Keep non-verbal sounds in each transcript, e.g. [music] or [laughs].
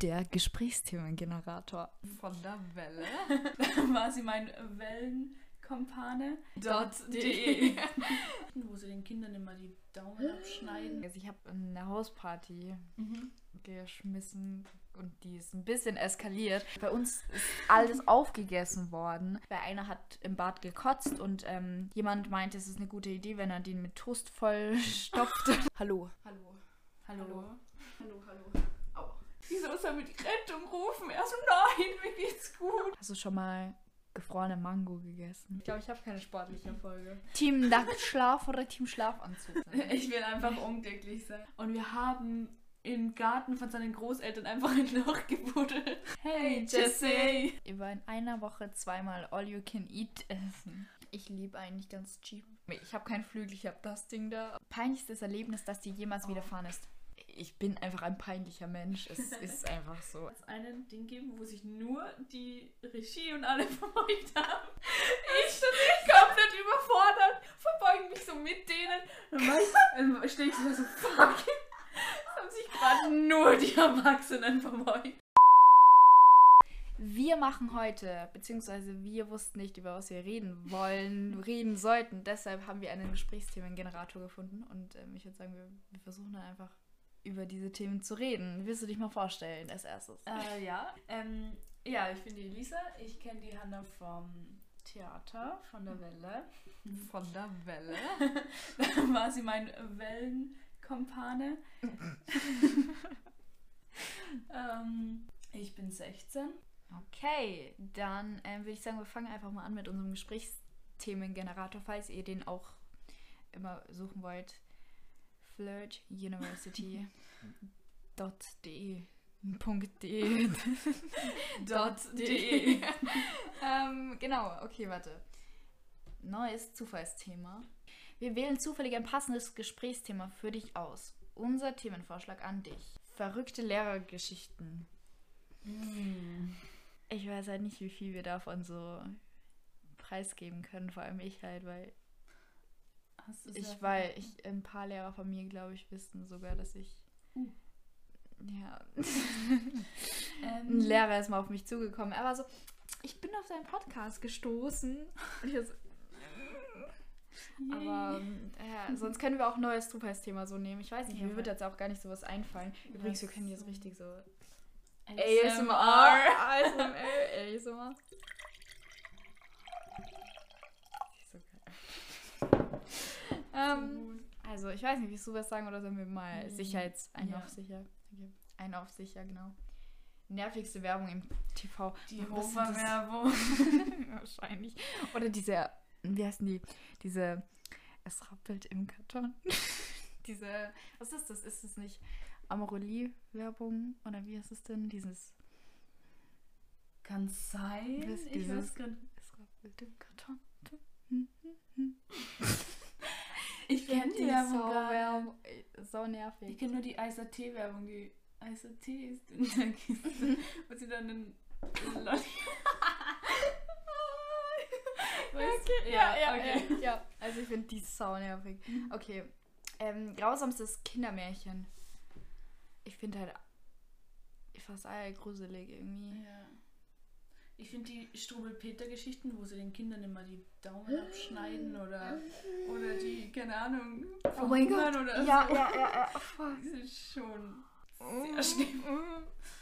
Der Gesprächsthemengenerator. Von der Welle. [laughs] war sie mein Wellenkompane. .de. [laughs] Wo sie den Kindern immer die Daumen abschneiden. Also ich habe eine Hausparty Mhm. geschmissen und die ist ein bisschen eskaliert. Bei uns ist alles aufgegessen worden. Weil einer hat im Bad gekotzt und ähm, jemand meinte, es ist eine gute Idee, wenn er den mit Toast voll stopft. [laughs] Hallo. Hallo. Hallo. Hallo. Hallo. Wieso ist er mit die Rettung rufen? Er so, nein, mir geht's gut. Hast du schon mal gefrorene Mango gegessen? Ich glaube, ich habe keine sportliche Folge. Team Nacktschlaf oder Team Schlafanzug? [laughs] Ich will einfach unglücklich sein. Und wir haben im Garten von seinen Großeltern einfach ein Loch gebuddelt. Hey, Jesse! Über in einer Woche zweimal All You Can Eat essen. Ich liebe eigentlich ganz cheap. Ich habe kein Flügel, ich habe das Ding da. Peinlichstes Erlebnis, das dir jemals widerfahren ist. Ich bin einfach ein peinlicher Mensch. Es [laughs] ist einfach so. Es einen Ding geben, wo sich nur die Regie und alle [laughs] verbeugt haben. Ich bin komplett überfordert, verbeuge mich so mit denen. Und dann stehe ich [laughs] so, so, fuck. Es haben sich gerade nur die Erwachsenen verbeugt. Wir machen heute, beziehungsweise wir wussten nicht, über was wir reden wollen, reden sollten. Deshalb haben wir einen Gesprächsthemengenerator gefunden. Und ähm, ich würde sagen, wir, wir versuchen dann einfach über diese Themen zu reden. Willst du dich mal vorstellen als erstes? Äh, ja, ähm, ja, ich bin die Elisa. Ich kenne die Hanna vom Theater, von der Welle. Von der Welle. Da [laughs] war sie mein Wellenkompane. [laughs] ähm, ich bin 16. Okay, dann ähm, würde ich sagen, wir fangen einfach mal an mit unserem Gesprächsthemengenerator, falls ihr den auch immer suchen wollt. flirtuniversity.de .de .de. ähm, genau, okay, warte. Neues Zufallsthema. Wir wählen zufällig ein passendes Gesprächsthema für dich aus. Unser Themenvorschlag an dich. Verrückte Lehrergeschichten. Ich weiß halt nicht, wie viel wir davon so preisgeben können, vor allem ich halt, weil Hast du ich, weil ich, ein paar Lehrer von mir, glaube ich, wissen sogar, dass ich. Uh. Ja. [laughs] Ähm, Ein Lehrer ist mal auf mich zugekommen. Er war so, ich bin auf deinen Podcast gestoßen. Und ich so, aber ähm, ja, sonst können wir auch ein neues Zufallsthema so nehmen. Ich weiß nicht, Ja, mir wird jetzt auch gar nicht sowas einfallen. Übrigens, wir können jetzt richtig so ASMR. ASMR, [laughs] ASMR. So geil. Ähm, also, ich weiß nicht, willst du was sagen oder sollen wir mal Mm, sicherheits... Ein ja. auf sicher. Okay. Ein auf sicher, genau. Nervigste Werbung im TV. Die? Hofer-Werbung. [laughs] Wahrscheinlich. Oder diese, wie heißen die? Diese, es rappelt im Karton. [laughs] diese, was ist das? Ist es nicht Amorelie-Werbung? Oder wie heißt es denn? Dieses, Kann sein. Ist Ich dieses? weiß es rappelt im Karton. [laughs] Ich kenne die Werbung gar nicht. Werbung. So Ich nervig. kenne nur die Eiser Tee-Werbung. Die Eiser Tee ist in der [laughs] Kiste. Wo sie dann einen Lolli... [laughs] Du? ja, ja, okay. ja, ja. Also ich finde die sau nervig. Okay. Ähm, grausamstes Kindermärchen. Ich finde halt fast alle gruselig irgendwie. Ja. Ich finde die Strubel-Peter-Geschichten, wo sie den Kindern immer die Daumen abschneiden oder, oder die, keine Ahnung, Oh mein Gott. oder ja, so. ja, ja, ja. Fuck. Die sind schon sehr schlimm.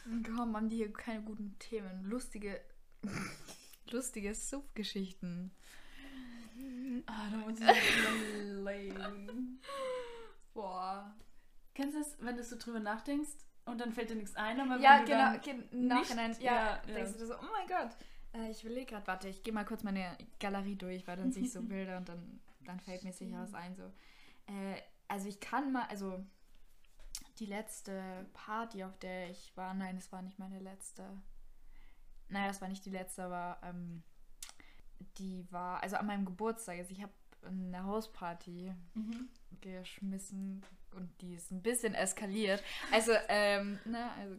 mm. Komm, haben die hier keine guten Themen. Lustige, [laughs] lustige Suff-Geschichten. Ah, da muss ich überlegen. Boah. Kennst du es, wenn du so drüber nachdenkst und dann fällt dir nichts ein, aber Ja, wenn du genau. dann Okay, Im Nachhinein, nicht- ja, ja, denkst du dir so, oh mein Gott. Äh, ich überlege gerade, warte, ich gehe mal kurz meine Galerie durch, weil dann sehe ich so [laughs] Bilder und dann, dann fällt mir sicher was ein. So. Äh, also ich kann mal, also die letzte Party, auf der ich war, nein, es war nicht meine letzte. Nein, das war nicht die letzte, aber ähm, die war, also an meinem Geburtstag, also ich habe eine Hausparty Mhm. geschmissen und die ist ein bisschen eskaliert. Also, ähm, ne, also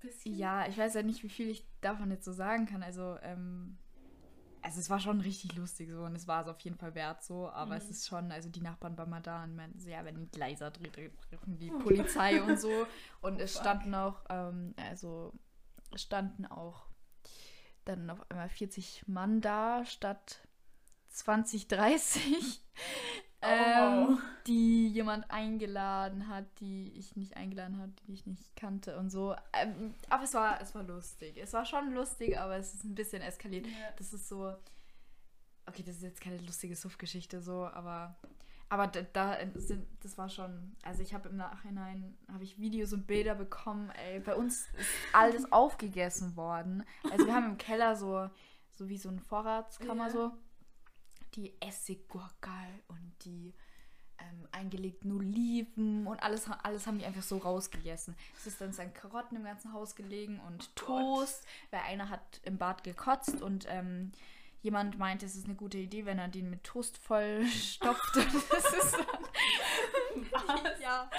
Bisschen. ja, ich weiß ja nicht, wie viel ich davon jetzt so sagen kann. Also, ähm, also es war schon richtig lustig so und es war es auf jeden Fall wert so, aber Mhm. es ist schon, also die Nachbarn bei mal da und meinten, so, ja, wenn die Gleiser dreht, rufen die Polizei und so. Und es Fuck. standen auch, ähm, also es standen auch dann auf einmal 40 Mann da statt 20, 30. [laughs] Oh, ähm, wow. die jemand eingeladen hat, die ich nicht eingeladen hat, die ich nicht kannte und so. Ähm, aber es war, es war lustig. Es war schon lustig, aber es ist ein bisschen eskaliert. Ja. Das ist so. Okay, das ist jetzt keine lustige Suff-Geschichte so, aber. Aber da, da sind, das war schon, also ich habe im Nachhinein, habe ich Videos und Bilder bekommen, ey, bei uns ist alles [laughs] aufgegessen worden. Also wir haben im Keller so, so wie so eine Vorratskammer Ja. so, die Essiggurkel und die ähm, eingelegten Oliven und alles, alles haben die einfach so rausgegessen. Es ist dann sein Karotten im ganzen Haus gelegen und Toast, weil einer hat im Bad gekotzt und ähm, jemand meinte, es ist eine gute Idee, wenn er den mit Toast voll [laughs] stopft. das ist dann, [laughs] ja,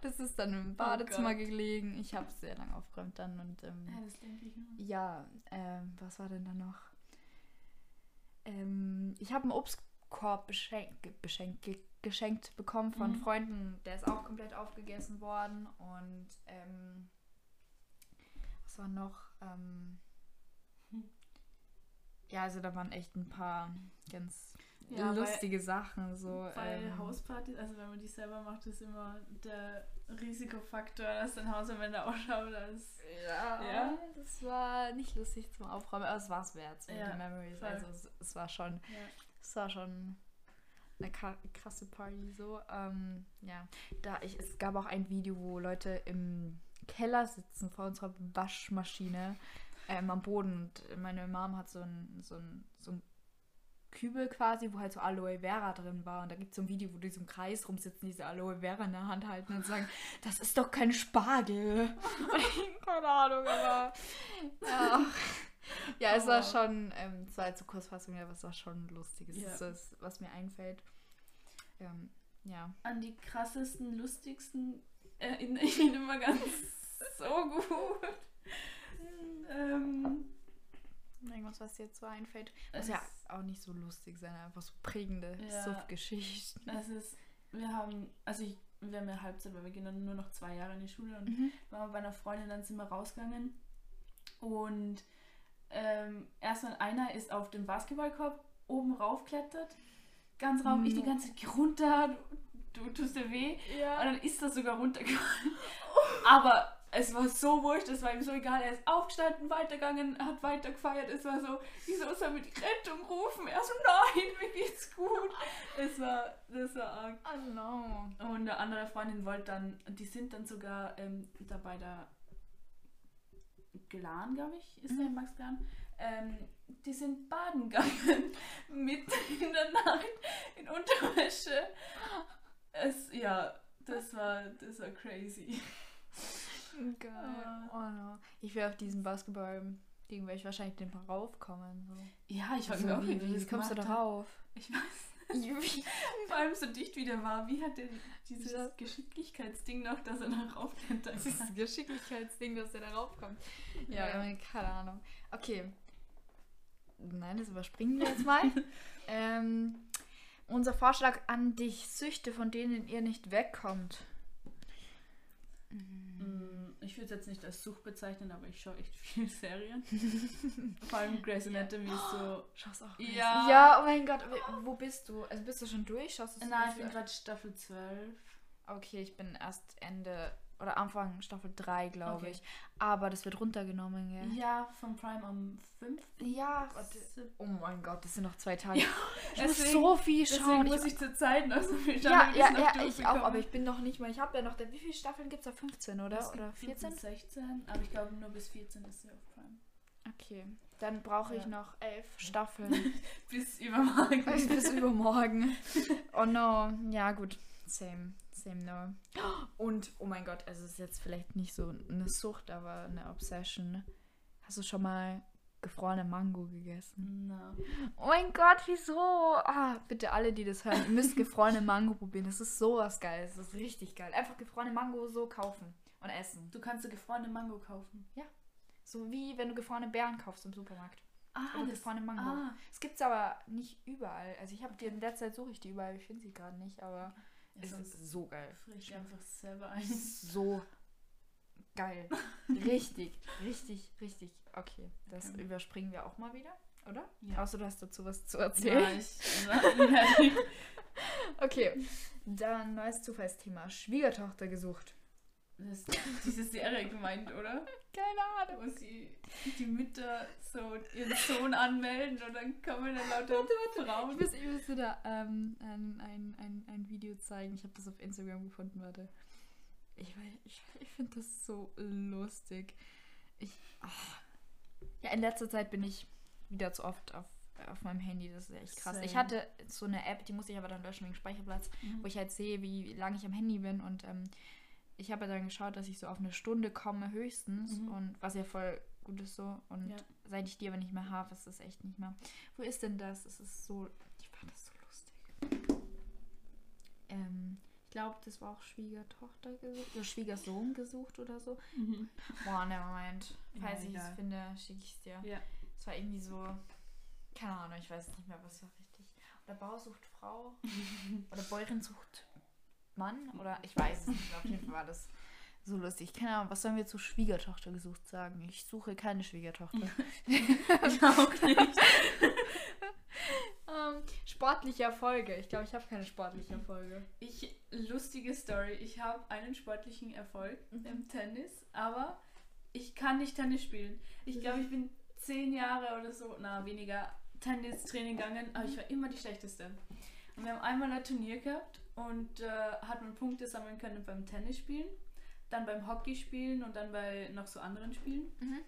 das ist dann im Badezimmer Gott. gelegen. Ich habe es sehr lange aufgeräumt dann und ähm, Ja, das denke ich mir. ja, ähm, was war denn da noch? Ähm, ich habe einen Obstkorb beschenkt, beschenkt, ge- geschenkt bekommen von Mhm. Freunden. Der ist auch komplett aufgegessen worden. Und ähm, was war noch? Ähm, Hm. Ja, also da waren echt ein paar ganz Ja, weil- lustige Sachen. So, Weil ähm, Hauspartys, also wenn man die selber macht, ist immer der Risikofaktor, dass dein Haus am [laughs] Ende ausschaut als. Ja, Ja. das war nicht lustig zum Aufräumen, aber es war es wert. So Ja, die Memories. voll. Also es, es war schon, Ja. es war schon eine kra- krasse Party so. Ähm, ja, da ich, es gab auch ein Video, wo Leute im Keller sitzen vor unserer Waschmaschine ähm, am Boden und meine Mom hat so ein, so ein, so ein Kübel quasi, wo halt so Aloe Vera drin war. Und da gibt es so ein Video, wo die so im Kreis rumsitzen, diese Aloe Vera in der Hand halten und sagen, [laughs] das ist doch kein Spargel. [laughs] Keine Ahnung, aber ja. Ja, es war schon, ähm, es war jetzt so Kurzfassung, aber es war schon lustig. Es Ja. ist das, was mir einfällt. Ähm, ja. An die krassesten, lustigsten erinnere [laughs] ich mich immer ganz so gut. Ähm, Irgendwas, was dir jetzt so einfällt. Muss es, ja auch nicht so lustig sein, einfach so prägende Ja. Suff-Geschichten. es ist, wir haben, also ich, wir haben ja Halbzeit, weil wir gehen dann nur noch zwei Jahre in die Schule und Mhm. waren bei einer Freundin, dann sind wir rausgegangen und ähm, erstmal einer ist auf den Basketballkorb oben raufklettert, ganz rauf, ich die ganze Zeit runter, du, tust dir weh und Ja. dann ist er sogar runtergefallen. Aber es war so wurscht, es war ihm so egal, er ist aufgestanden, weitergegangen, hat weitergefeiert, es war so, wieso soll die Rettung rufen? Er so, nein, mir geht's gut. Es war, das war arg. Oh no. Und eine andere Freundin wollte dann, die sind dann sogar ähm, da bei der Glan, glaube ich, ist der Mhm. Max Glan. Ähm, die sind baden gegangen, [laughs] mitten in der Nacht, in Unterwäsche. Es, ja, das war, das war crazy. Geil. Oh no. Ich will auf diesen Basketball-Ding, werde ich wahrscheinlich nicht mal raufkommen. So. Ja, ich frage mich auch, wie, wie, wie das kommst du da gemacht hat. rauf? Ich weiß, [laughs] vor allem so dicht wie der war. Wie hat der dieses Ja. Geschicklichkeitsding noch, dass er da [laughs] Das kann? ein Geschicklichkeitsding, dass der da raufkommt. Ja, Ja. keine Ahnung. Okay. Nein, das überspringen wir jetzt mal. [laughs] ähm, unser Vorschlag an dich: Süchte, von denen ihr nicht wegkommt. Mm, Ich würde es jetzt nicht als Sucht bezeichnen, aber ich schaue echt [laughs] viel Serien. Vor allem Grey's Anatomy ist so. Schaust auch. Ja. Ja, oh mein Gott, wo bist du? Also bist du schon durch? Schaust du es Nein, ich bin gerade Staffel 12. Okay, ich bin erst Ende oder Anfang Staffel 3, glaube Okay. ich. Aber das wird runtergenommen, gell? Ja, von Prime am 5. Ja. Oh mein Gott, das sind noch zwei Tage. Ja, ich muss deswegen- so viel Deswegen schauen. muss ich zur Zeit noch so viel schauen. ja, ja, ja, ich auch, aber ich bin noch nicht mal. Ich habe ja noch. Wie viele Staffeln gibt es da? 15, oder? Oder 14? 16, aber ich glaube nur bis 14 ist sie auf Prime. Okay. Dann brauche ich Ja. noch elf Staffeln. [laughs] Bis übermorgen. bis, [laughs] bis übermorgen. [laughs] Oh no. Ja, gut. Same. Same no. Und, oh mein Gott, also es ist jetzt vielleicht nicht so eine Sucht, aber eine Obsession. Hast du schon mal gefrorene Mango gegessen? Na. Oh mein Gott, wieso? Ah, bitte alle, die das hören, ihr müsst gefrorene Mango probieren. Das ist sowas Geiles. Das ist richtig geil. Einfach gefrorene Mango so kaufen und essen. Du kannst so gefrorene Mango kaufen. So wie wenn du gefrorene Beeren kaufst im Supermarkt. Ah, Oder das- gefrorene Mango. Ah. Es gibt es aber nicht überall. Also ich habe die in der Zeit suche ich die überall, ich finde sie gerade nicht, aber Ja, es ist so geil. frisch einfach selber ein. So geil. [laughs] Richtig, richtig, richtig. Okay, das Okay. überspringen wir auch mal wieder, oder? Ja. Außer du hast dazu was zu Ja, erzählen. ich, [laughs] nein. Okay, dann neues Zufallsthema. Schwiegertochter gesucht. Das ist diese Serie gemeint, oder? Keine Ahnung. Wo sie die Mütter so ihren Sohn anmelden und dann kommen dann lauter Ich Frauen. muss, ich muss dir da ähm, ein, ein, ein, ein Video zeigen. Ich habe das auf Instagram gefunden, warte. Ich, ich, ich finde das so lustig. Ich, ach. Ja, in letzter Zeit bin ich wieder zu oft auf, auf meinem Handy. Das ist echt krass. Ich Same. hatte so eine App, die musste ich aber dann löschen wegen Speicherplatz, Mhm. wo ich halt sehe, wie lange ich am Handy bin. Und ähm, ich habe dann geschaut, dass ich so auf eine Stunde komme höchstens. Mhm. Und was ja voll gut ist so. Und Ja. seit ich die aber nicht mehr habe, ist es echt nicht mehr. Wo ist denn das? Es ist so. Ich fand das so lustig. Ähm, ich glaube, das war auch Schwiegertochter gesucht oder Schwiegersohn gesucht oder so. Mhm. Boah, nevermind. Ja, Falls ich es finde, schicke ich es dir. Ja. Es war irgendwie so. Keine Ahnung, ich weiß nicht mehr, was war richtig. Oder Bauer sucht Frau. [laughs] oder Bäuerin sucht Mann. Oder ich weiß es nicht. Auf jeden Fall war das so lustig. Keine Ahnung, was sollen wir zu Schwiegertochter gesucht sagen? Ich suche keine Schwiegertochter. [laughs] Ich auch nicht. Ähm, sportliche Erfolge. Ich glaube, ich habe keine sportliche Erfolge. Ich, lustige Story. Ich habe einen sportlichen Erfolg Mhm. im Tennis, aber ich kann nicht Tennis spielen. Ich glaube, ich bin zehn Jahre oder so, na weniger, Tennistraining gegangen, aber ich war immer die Schlechteste. Und wir haben einmal ein Turnier gehabt und äh, hat man Punkte sammeln können beim Tennisspielen, dann beim Hockeyspielen und dann bei noch so anderen Spielen. Mhm.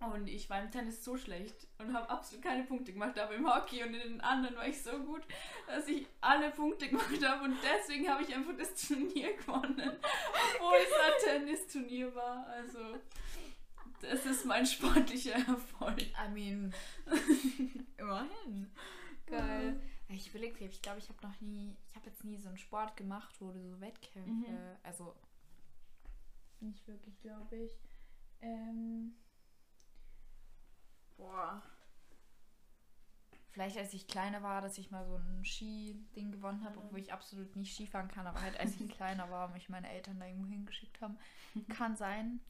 Und ich war im Tennis so schlecht und habe absolut keine Punkte gemacht, aber im Hockey und in den anderen war ich so gut, dass ich alle Punkte [laughs] gemacht habe und deswegen habe ich einfach das Turnier [laughs] gewonnen, obwohl es ein Tennisturnier war. Also das ist mein sportlicher Erfolg. I mean, [laughs] immerhin. Geil. Ich überlege, ich glaube, ich habe noch nie, ich habe jetzt nie so einen Sport gemacht, wo du so Wettkämpfe, Mhm. also nicht wirklich, glaube ich. Ähm, boah. Vielleicht als ich kleiner war, dass ich mal so ein Ski-Ding gewonnen habe, obwohl ich absolut nicht Skifahren kann, aber halt als ich [laughs] kleiner war, mich meine Eltern da irgendwo hingeschickt haben. Kann sein.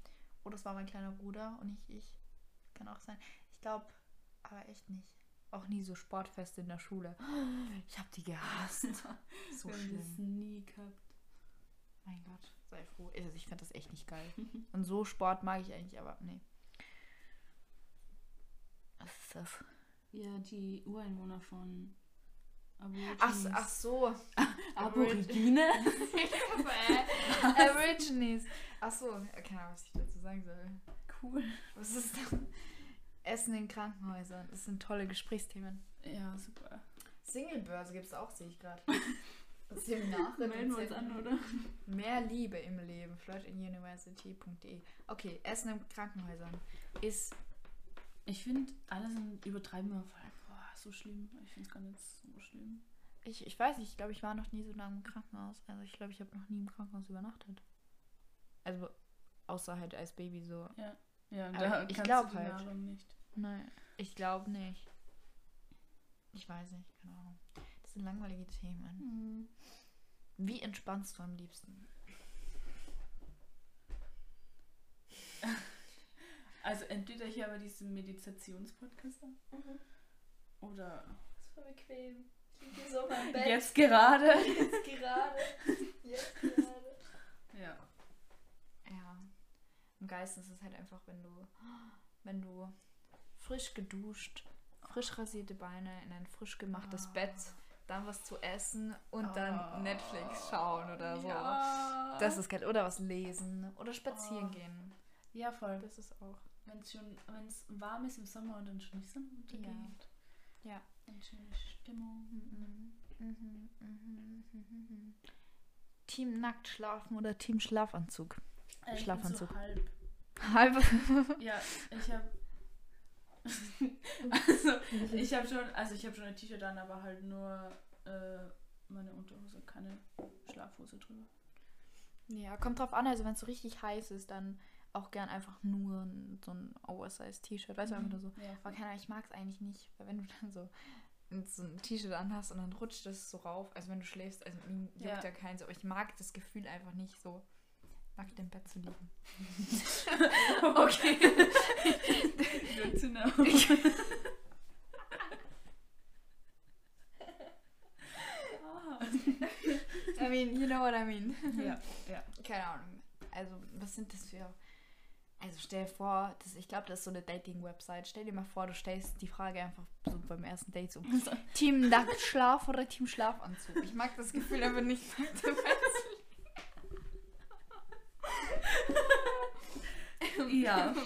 Oder es war mein kleiner Bruder und nicht ich. Kann auch sein. Ich glaube, aber echt nicht. Auch nie so Sportfeste in der Schule. Ich habe die gehasst. [laughs] So Wir haben das schlimm. nie gehabt. Mein Gott, sei froh. Also ich finde das echt nicht geil. [laughs] Und so Sport mag ich eigentlich, aber nee. Was ist das? Ja, die Ureinwohner von Aborigines. Ach, so- ach so. [laughs] Aborigine? Aborigines. Ach so, keine Ahnung, was ich dazu sagen soll. Cool. Was ist das? Essen in Krankenhäusern. Das sind tolle Gesprächsthemen. Ja, super. Singlebörse gibt es auch, sehe ich gerade. Seminar. [laughs] Melden wir uns an, oder? Mehr Liebe im Leben. flirtinuniversity.de Okay, Essen in Krankenhäusern ist. Ich finde, alle sind übertreiben immer voll. Boah, so schlimm. Ich finde es gar nicht so schlimm. Ich, ich weiß nicht, ich glaube, ich war noch nie so lange im Krankenhaus. Also ich glaube, ich habe noch nie im Krankenhaus übernachtet. Also außer halt als Baby so. Ja, Aber da ich kannst glaub du die halt. Nahrung nicht. Nein, ich glaube nicht. Ich weiß nicht, keine Ahnung. Das sind langweilige Themen. Wie entspannst du am liebsten? [laughs] Also entweder hier aber diesen Meditationspodcast an. Oder Das ist voll bequem. Ich liege so auf meinem jetzt gerade. Jetzt gerade. Jetzt gerade. [laughs] Ja. Ja. Am geilsten ist es halt einfach, wenn du, wenn du frisch geduscht, frisch rasierte Beine in ein frisch gemachtes Ah. Bett, dann was zu essen und dann Ah. Netflix schauen oder so. Ja. Das ist geil. Oder was lesen oder spazieren Oh. gehen. ja, voll. Das ist auch. Wenn es schon, wenn es warm ist im Sommer und dann schon die Sonne untergeht. Ja. Eine schöne Stimmung. Mhm. Mhm. Mhm. Mhm. Team nackt schlafen oder Team Schlafanzug? Äh, Schlafanzug. So halb. Halb. [laughs] [laughs] Ja, ich habe [laughs] also ich habe schon, also ich habe schon ein T-Shirt an, aber halt nur äh, meine Unterhose, keine Schlafhose drüber. Ja, kommt drauf an. Also wenn es so richtig heiß ist, dann auch gern einfach nur so ein Oversize-T-Shirt, weißt du, einfach nur so. Ja. Aber keine Ahnung, ich mag es eigentlich nicht, weil wenn du dann so, so ein T-Shirt anhast und dann rutscht es so rauf, also wenn du schläfst, also mir juckt Ja. ja keins, aber ich mag das Gefühl einfach nicht so nackt im Bett zu liegen. [laughs] okay. [laughs] Good to know. [laughs] I mean, you know what I mean. ja, ja. Keine Ahnung. Also, was sind das für. Also, stell dir vor, das, ich glaube, das ist so eine Dating-Website. Stell dir mal vor, du stellst die Frage einfach so beim ersten Date so: Team Nacktschlaf oder Team Schlafanzug? Ich mag das Gefühl aber nicht. nackt im Bett zu liegen. Ja. [laughs]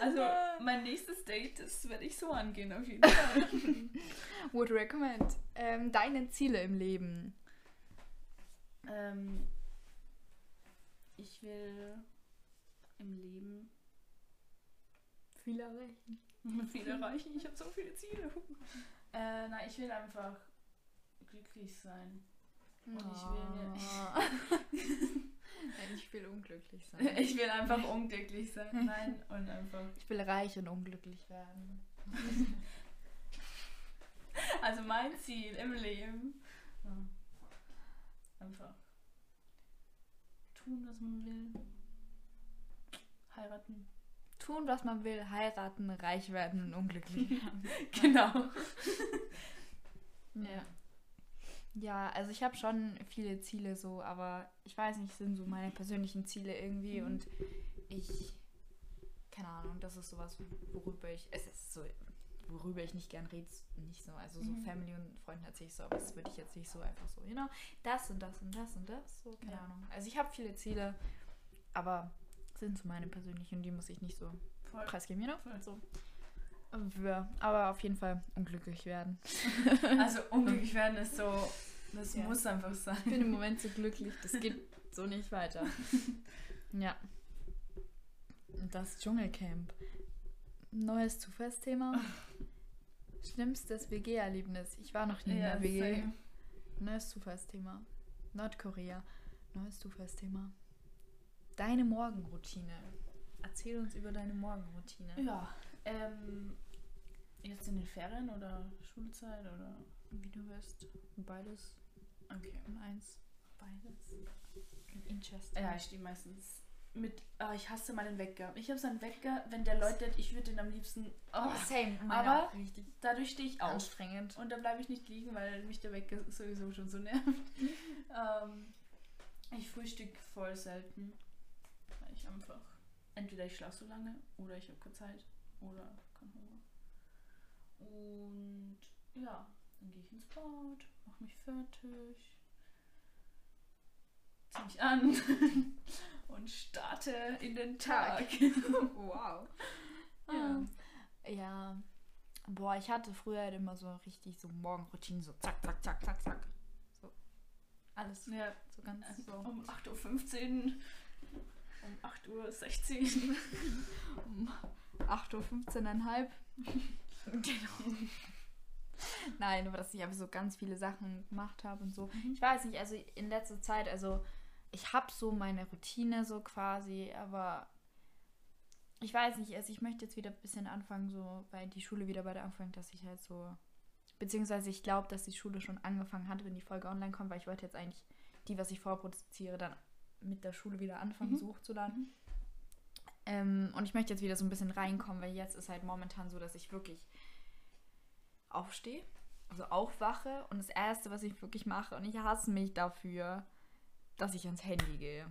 Also, mein nächstes Date, das werde ich so angehen, auf jeden Fall. [laughs] Would recommend. Ähm, deine Ziele im Leben. ähm, ich will im Leben Viel erreichen. [laughs] viel erreichen. Ich habe so viele Ziele. Äh, na, ich will einfach glücklich sein. Und ich will mir- [laughs] Nein, ich will unglücklich sein. [laughs] Ich will einfach unglücklich sein. Nein, und einfach. Ich will reich und unglücklich werden. [laughs] Also mein Ziel im Leben. Ja. Einfach tun, was man will. Heiraten. Tun, was man will, heiraten, reich werden und unglücklich werden. Genau. Ja. Ja, also ich habe schon viele Ziele so, aber ich weiß nicht, sind so meine persönlichen Ziele irgendwie Mhm. und ich, keine Ahnung, das ist sowas, worüber ich, es ist so, worüber ich nicht gern rede, nicht so, also so Mhm. Family und Freunden erzähle ich so, aber das würde ich jetzt nicht so einfach so, you know, das und das und das und das, so, keine Ja. Ahnung. Also ich habe viele Ziele, aber sind so meine persönlichen und die muss ich nicht so Voll. preisgeben, you know? Voll. So. Ja, aber auf jeden Fall unglücklich werden. [laughs] Also unglücklich werden ist so, das Ja. muss einfach sein. Ich bin im Moment so glücklich, das geht so nicht weiter. [laughs] Ja. Das Dschungelcamp. Neues Zufallsthema. Schlimmstes WG-Erlebnis. Ich war noch nie in Ja, der WG. same. Neues Zufallsthema. Nordkorea. Neues Zufallsthema. Deine Morgenroutine. Erzähl uns über deine Morgenroutine. Ja, ähm, jetzt in den Ferien oder Schulzeit oder? Wie du wirst. Beides Okay. in eins. Beides. Interesting. Ja, ich stehe meistens mit, ah, ich hasse meinen Wecker. Ich habe so einen Wecker, wenn der läutet, ich würde den am liebsten, oh, Oh, same. Aber dadurch stehe ich auf. anstrengend. Und da bleibe ich nicht liegen, weil mich der Wecker sowieso schon so nervt. [laughs] ähm, ich frühstück voll selten. Weil ich einfach, entweder ich schlafe so lange oder ich habe keine Zeit oder keinen Hunger. Und ja, dann gehe ich ins Bad, mache mich fertig, ziehe mich an [laughs] und starte in den Tag. [laughs] wow. Ja. Ja. ja. Boah, ich hatte früher halt immer so richtig so Morgenroutinen, so zack, zack, zack, zack, zack. So. Alles Ja, so ganz so. um 8.15 Uhr, um 8.16 Uhr. Um [laughs] 8.15 Uhr. genau. Nein, aber dass ich einfach so ganz viele Sachen gemacht habe und so. Ich weiß nicht, also in letzter Zeit, also ich habe so meine Routine so quasi, aber ich weiß nicht, also ich möchte jetzt wieder ein bisschen anfangen, so, weil die Schule wieder bei der anfängt, dass ich halt so, beziehungsweise ich glaube, dass die Schule schon angefangen hat, wenn die Folge online kommt, weil ich wollte jetzt eigentlich die, was ich vorproduziere, dann mit der Schule wieder anfangen, Mhm. so hochzuladen. Ähm, und ich möchte jetzt wieder so ein bisschen reinkommen, weil jetzt ist halt momentan so, dass ich wirklich aufstehe, also aufwache und das Erste, was ich wirklich mache, und ich hasse mich dafür, dass ich ans Handy gehe.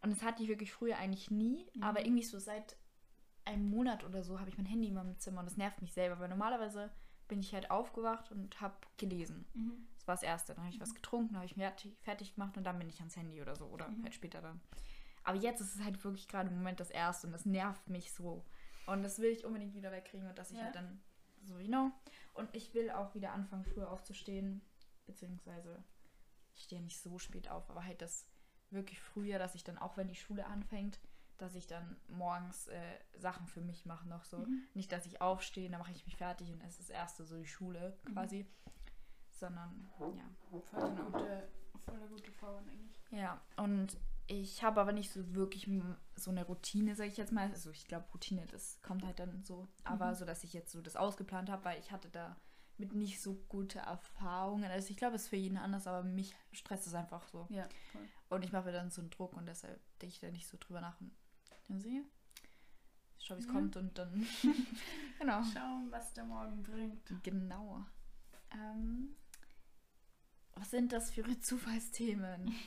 Und das hatte ich wirklich früher eigentlich nie, Mhm. aber irgendwie so seit einem Monat oder so habe ich mein Handy immer im Zimmer und das nervt mich selber, weil normalerweise bin ich halt aufgewacht und habe gelesen. Mhm. Das war das Erste. Dann habe ich was getrunken, habe ich mir fertig, fertig gemacht und dann bin ich ans Handy oder so. Oder Mhm. halt später dann. Aber jetzt ist es halt wirklich gerade im Moment das Erste und das nervt mich so. Und das will ich unbedingt wieder wegkriegen und dass ich Ja. halt dann so, you know. Und ich will auch wieder anfangen, früher aufzustehen. Beziehungsweise, ich stehe nicht so spät auf, aber halt das wirklich früher, dass ich dann auch, wenn die Schule anfängt, dass ich dann morgens äh, Sachen für mich mache noch so. Mhm. Nicht, dass ich aufstehe, dann mache ich mich fertig und es ist das erste so die Schule Mhm. quasi. Sondern, ja. Voll eine gute, voll eine gute Frau eigentlich. Ja, und ich habe aber nicht so wirklich so eine Routine, sage ich jetzt mal. Also ich glaube, Routine, das kommt halt dann so. Aber Mhm. so, dass ich jetzt so das ausgeplant habe, weil ich hatte da mit nicht so gute Erfahrungen. Also ich glaube, es ist für jeden anders, aber mich stresst es einfach so. Ja, voll. Und ich mache mir dann so einen Druck und deshalb denke ich da nicht so drüber nach. Und dann sehe ich, schau, wie es Ja. kommt und dann. [laughs] genau. Schauen, was der Morgen bringt. Genau. Ähm, was sind das für Zufallsthemen? [laughs]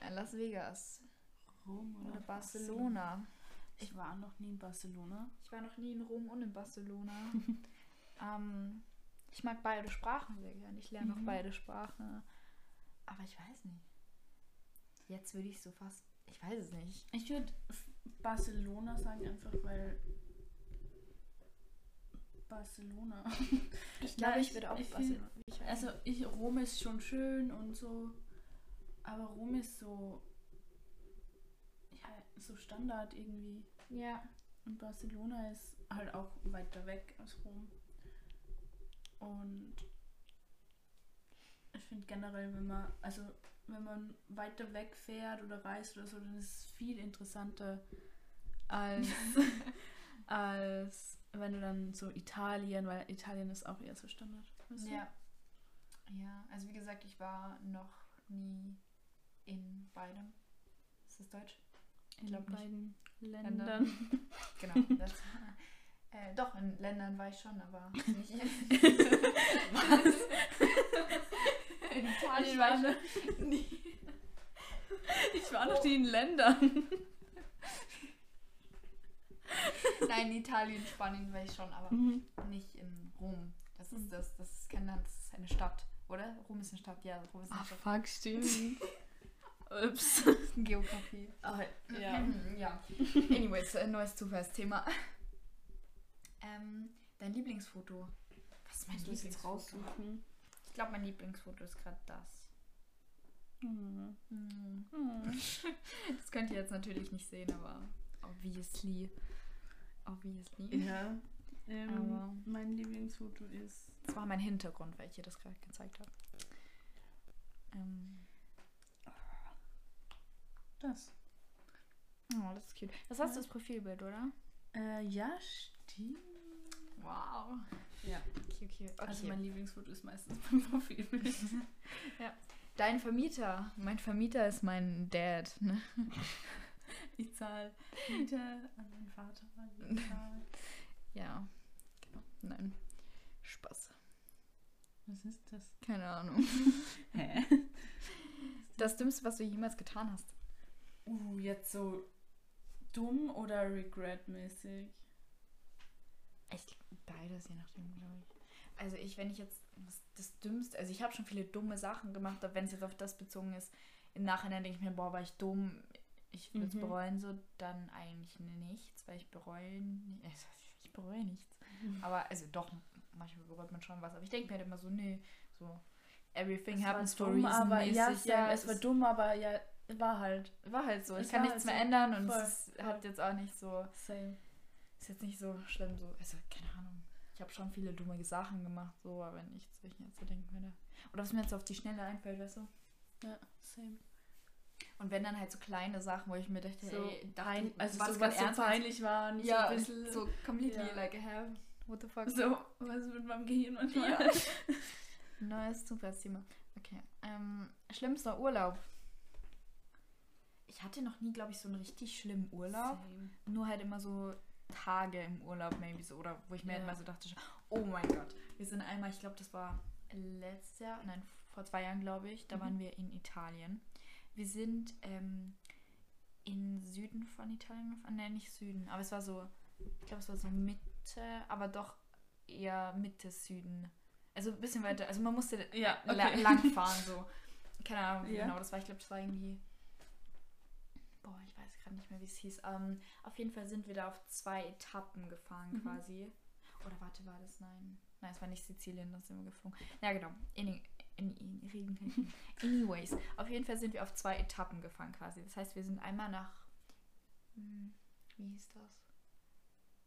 Äh, Las Vegas Rom oder Barcelona. Ich war noch nie in Barcelona. Ich war noch nie in Rom und in Barcelona. [laughs] ähm, ich mag beide Sprachen sehr gerne. Ich lerne auch Mhm. beide Sprachen. Aber ich weiß nicht. Jetzt würde ich so fast. Ich weiß es nicht. Ich würde Barcelona sagen, einfach weil Barcelona. Ich [laughs] glaube, ich ich- würde auch ich Barcelona. Ich weiß Also ich, Rom ist schon schön und so, aber Rom ist so, ja, so Standard irgendwie. Ja. Und Barcelona ist halt auch weiter weg als Rom. Und ich finde generell, wenn man, also wenn man weiter weg fährt oder reist oder so, dann ist es viel interessanter als, [laughs] als wenn du dann so Italien, weil Italien ist auch eher so Standard. du? Ja. Ja, also wie gesagt, ich war noch nie in beidem. Ist das Deutsch? In glaub nicht. beiden Ländern. Ländern. [laughs] Genau. Das, äh, doch, in Ländern war ich schon, aber nicht [laughs] in. Was? In Ich Italien war war noch- ich nie. Ich war noch nie in Ländern. Nein, in Italien, Spanien war ich schon, aber Mhm. nicht in Rom. Das ist das, das ist kein Land, das ist eine Stadt, oder? Rom ist eine Stadt, ja, Rom ist eine Ah, Stadt. fuck, stimmt. [laughs] Ups. [laughs] Geografie. Ah, ja. ja. Anyways, ein neues Zufallsthema. Ähm, dein Lieblingsfoto. Was ist mein Musst du jetzt raussuchen? Ich glaube, mein Lieblingsfoto ist gerade das. Mhm. Hm. Mhm. [laughs] Das könnt ihr jetzt natürlich nicht sehen, aber obviously. Obviously. Ja. Ähm, Aber- mein Lieblingsfoto ist. Das war mein Hintergrund, weil ich dir das gerade gezeigt habe. Ähm, Das. oh, das ist cute. Das hast Ja. du das Profilbild, oder? Äh, ja, stimmt. Wow. Ja. Cute, cute. Okay. Also mein Lieblingsfoto ist meistens mein Profilbild. [laughs] Dein Vermieter. Mein Vermieter ist mein Dad. Ne? [laughs] Ich zahle Miete an meinen Vater. [laughs] Ja. Genau. Nein. Spaß. Was ist das? Keine Ahnung. Hä? Das Dümmste, was du jemals getan hast. Uh, jetzt so dumm oder regretmäßig? Echt beides, je nachdem, glaube ich. Also ich, wenn ich jetzt das, Dümmste, also ich habe schon viele dumme Sachen gemacht, aber wenn es jetzt auf das bezogen ist, im Nachhinein denke ich mir, boah, war ich dumm, ich würde es Mhm. bereuen, so dann eigentlich nichts, weil ich bereue, [laughs] also ich bereue nichts. Aber, also doch, manchmal bereut man schon was, aber ich denke mir halt immer so, nee, so everything Es happens for a dumm, reason aber ja, Sam, es war dumm, aber ja, war halt. war halt so, ich es kann war nichts halt mehr so. ändern und Voll, es ist, voll. hat jetzt auch nicht so, Same. ist jetzt nicht so schlimm, so, also keine Ahnung. Ich habe schon viele dumme Sachen gemacht, so, aber nichts, wo ich jetzt so denken würde. Oder was mir jetzt auf die Schnelle einfällt, weißt du? Ja, same. Und wenn dann halt so kleine Sachen, wo ich mir dachte, So ey, pein, also war's so was so peinlich war, nicht ja, so ein bisschen so completely ja. like, hä, what the fuck? so, was mit meinem Gehirn manchmal. Ja. [laughs] Neues Zufallsthema. Okay. Ähm, schlimmster Urlaub. Ich hatte noch nie, glaube ich, so einen richtig schlimmen Urlaub. Same. Nur halt immer so Tage im Urlaub, maybe so. Oder wo ich mir Ja. halt mal so dachte, oh mein Gott. Wir sind einmal, ich glaube, das war letztes Jahr, nein, vor zwei Jahren, glaube ich. Da Mhm. waren wir in Italien. Wir sind ähm, in Süden von Italien gefahren. Nein, nicht Süden, aber es war so, ich glaube, es war so Mitte, aber doch eher Mitte Süden. Also ein bisschen weiter, also man musste Ja, okay. lang fahren, so. Keine Ahnung, Ja. genau das war. Ich glaube, das war irgendwie. Boah, ich weiß gerade nicht mehr, wie es hieß. Ähm, auf jeden Fall sind wir da auf zwei Etappen gefahren, Mhm. quasi. Oder warte, war das? Nein. Nein, es war nicht Sizilien, da sind wir geflogen. Ja, genau. In, in, in, nicht. [laughs] Anyways, auf jeden Fall sind wir auf zwei Etappen gefahren, quasi. Das heißt, wir sind einmal nach. Hm, wie hieß das?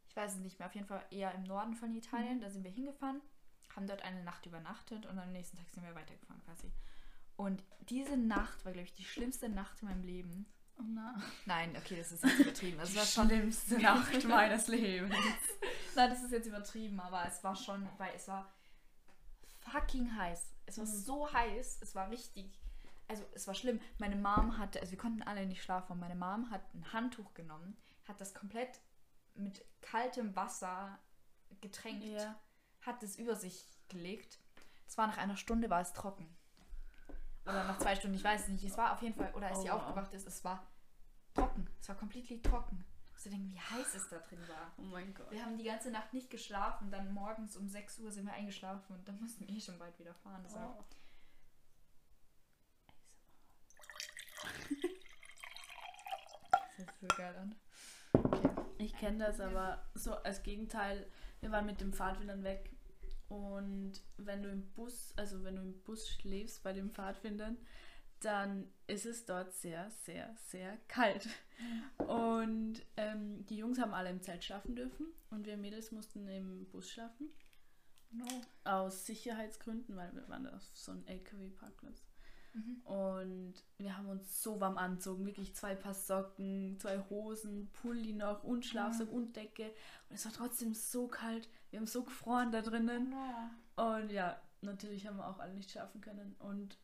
Ich weiß es nicht mehr. Auf jeden Fall eher im Norden von Italien. Mhm. Da sind wir hingefahren, haben dort eine Nacht übernachtet und am nächsten Tag sind wir weitergefahren, quasi. Und diese Nacht war, glaube ich, die schlimmste Nacht in meinem Leben. Oh nein. Nein, okay, das ist jetzt übertrieben. Es war schon schlimmste [laughs] Nacht meines Lebens. [laughs] Nein, das ist jetzt übertrieben, aber es war schon, weil es war fucking heiß. Es war Mhm. so heiß, es war richtig. Also es war schlimm. Meine Mom hatte, also wir konnten alle nicht schlafen. Meine Mom hat ein Handtuch genommen, hat das komplett mit kaltem Wasser getränkt, Ja. hat es über sich gelegt. Es war nach einer Stunde war es trocken. Oder nach zwei Stunden, ich weiß es nicht. Es war auf jeden Fall, oder als Oh, sie aufgewacht ist, es war trocken. Es war komplett trocken. Ich musste denken, wie heiß es da drin war. Oh mein Gott. Wir haben die ganze Nacht nicht geschlafen, dann morgens um 6 Uhr sind wir eingeschlafen und dann mussten wir eh schon bald wieder fahren. Das war Oh. [laughs] das hört so geil an. Okay. Ich kenne das aber so als Gegenteil. Wir waren mit dem Pfadfindern weg und wenn du im Bus, also wenn du im Bus schläfst bei den Pfadfindern, dann ist es dort sehr, sehr, sehr kalt. Und ähm, die Jungs haben alle im Zelt schlafen dürfen und wir Mädels mussten im Bus schlafen. No. Aus Sicherheitsgründen, weil wir waren auf so einem LKW-Parkplatz. Mhm. Und wir haben uns so warm angezogen. Wirklich zwei Paar Socken, zwei Hosen, Pulli noch und Schlafsack und Decke. Und es war trotzdem so kalt. Wir haben so gefroren da drinnen. Und ja, natürlich haben wir auch alle nicht schlafen können. Und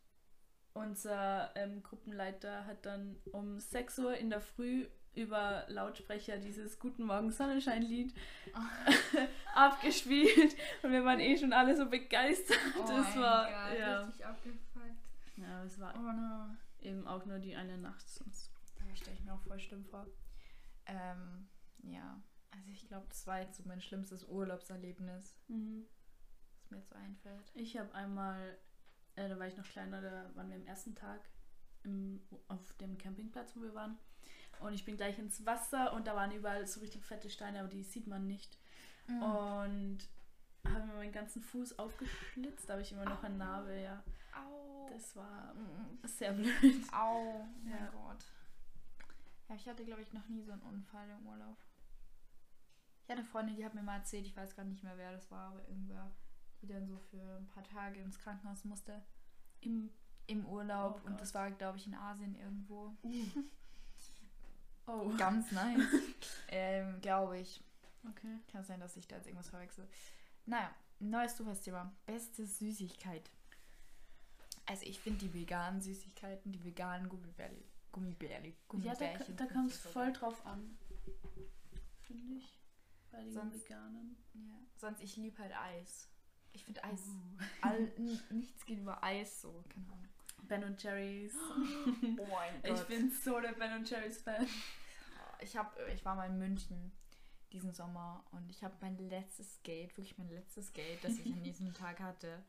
unser ähm, Gruppenleiter hat dann um 6 Uhr in der Früh über Lautsprecher dieses Guten Morgen Sonnenschein-Lied [laughs] abgespielt. Und wir waren eh schon alle so begeistert. Oh das mein war Gott, ja. richtig abgefuckt. ja, es war Oh no. eben auch nur die eine Nacht sonst. Da stelle ich mir auch voll schlimm vor. Ähm, ja. Also ich glaube, das war jetzt so mein schlimmstes Urlaubserlebnis, Mhm. was mir jetzt so einfällt. Ich habe einmal, äh, da war ich noch kleiner, da waren wir am ersten Tag im, auf dem Campingplatz, wo wir waren. Und ich bin gleich ins Wasser und da waren überall so richtig fette Steine, aber die sieht man nicht. Mhm. Und habe mir meinen ganzen Fuß aufgeschlitzt, da habe ich immer noch eine Au. Narbe, ja. Au. Das war Mm. sehr blöd. Au. Oh mein Ja. Gott. Ja, ich hatte, glaube ich, noch nie so einen Unfall im Urlaub. Ich hatte eine Freundin, die hat mir mal erzählt, ich weiß gar nicht mehr, wer das war, aber irgendwer, die dann so für ein paar Tage ins Krankenhaus musste. Im, Im Urlaub. Oh und das war, glaube ich, in Asien irgendwo. [laughs] oh, Ganz nice. [laughs] ähm, glaube ich. okay. Kann sein, dass ich da jetzt irgendwas verwechsel. Naja, neues Zufallsthema. Beste Süßigkeit. Also ich finde die veganen Süßigkeiten, die veganen Gummibärli, Gummibärli, Ja, da, Gummibärchen. da kommt es voll drauf an. Finde ich. Bei den Sonst- Veganen. Ja. Sonst, ich liebe halt Eis. Ich finde Eis, Uh. [laughs] all, nichts geht über Eis so, keine Ahnung. Ben und Jerry's. [gasps] Oh mein [laughs] Ich bin so der Ben und Jerry's Fan. [laughs] ich, hab, ich war mal in München diesen Sommer und ich habe mein letztes Geld, wirklich mein letztes Geld, das ich an diesem Tag hatte,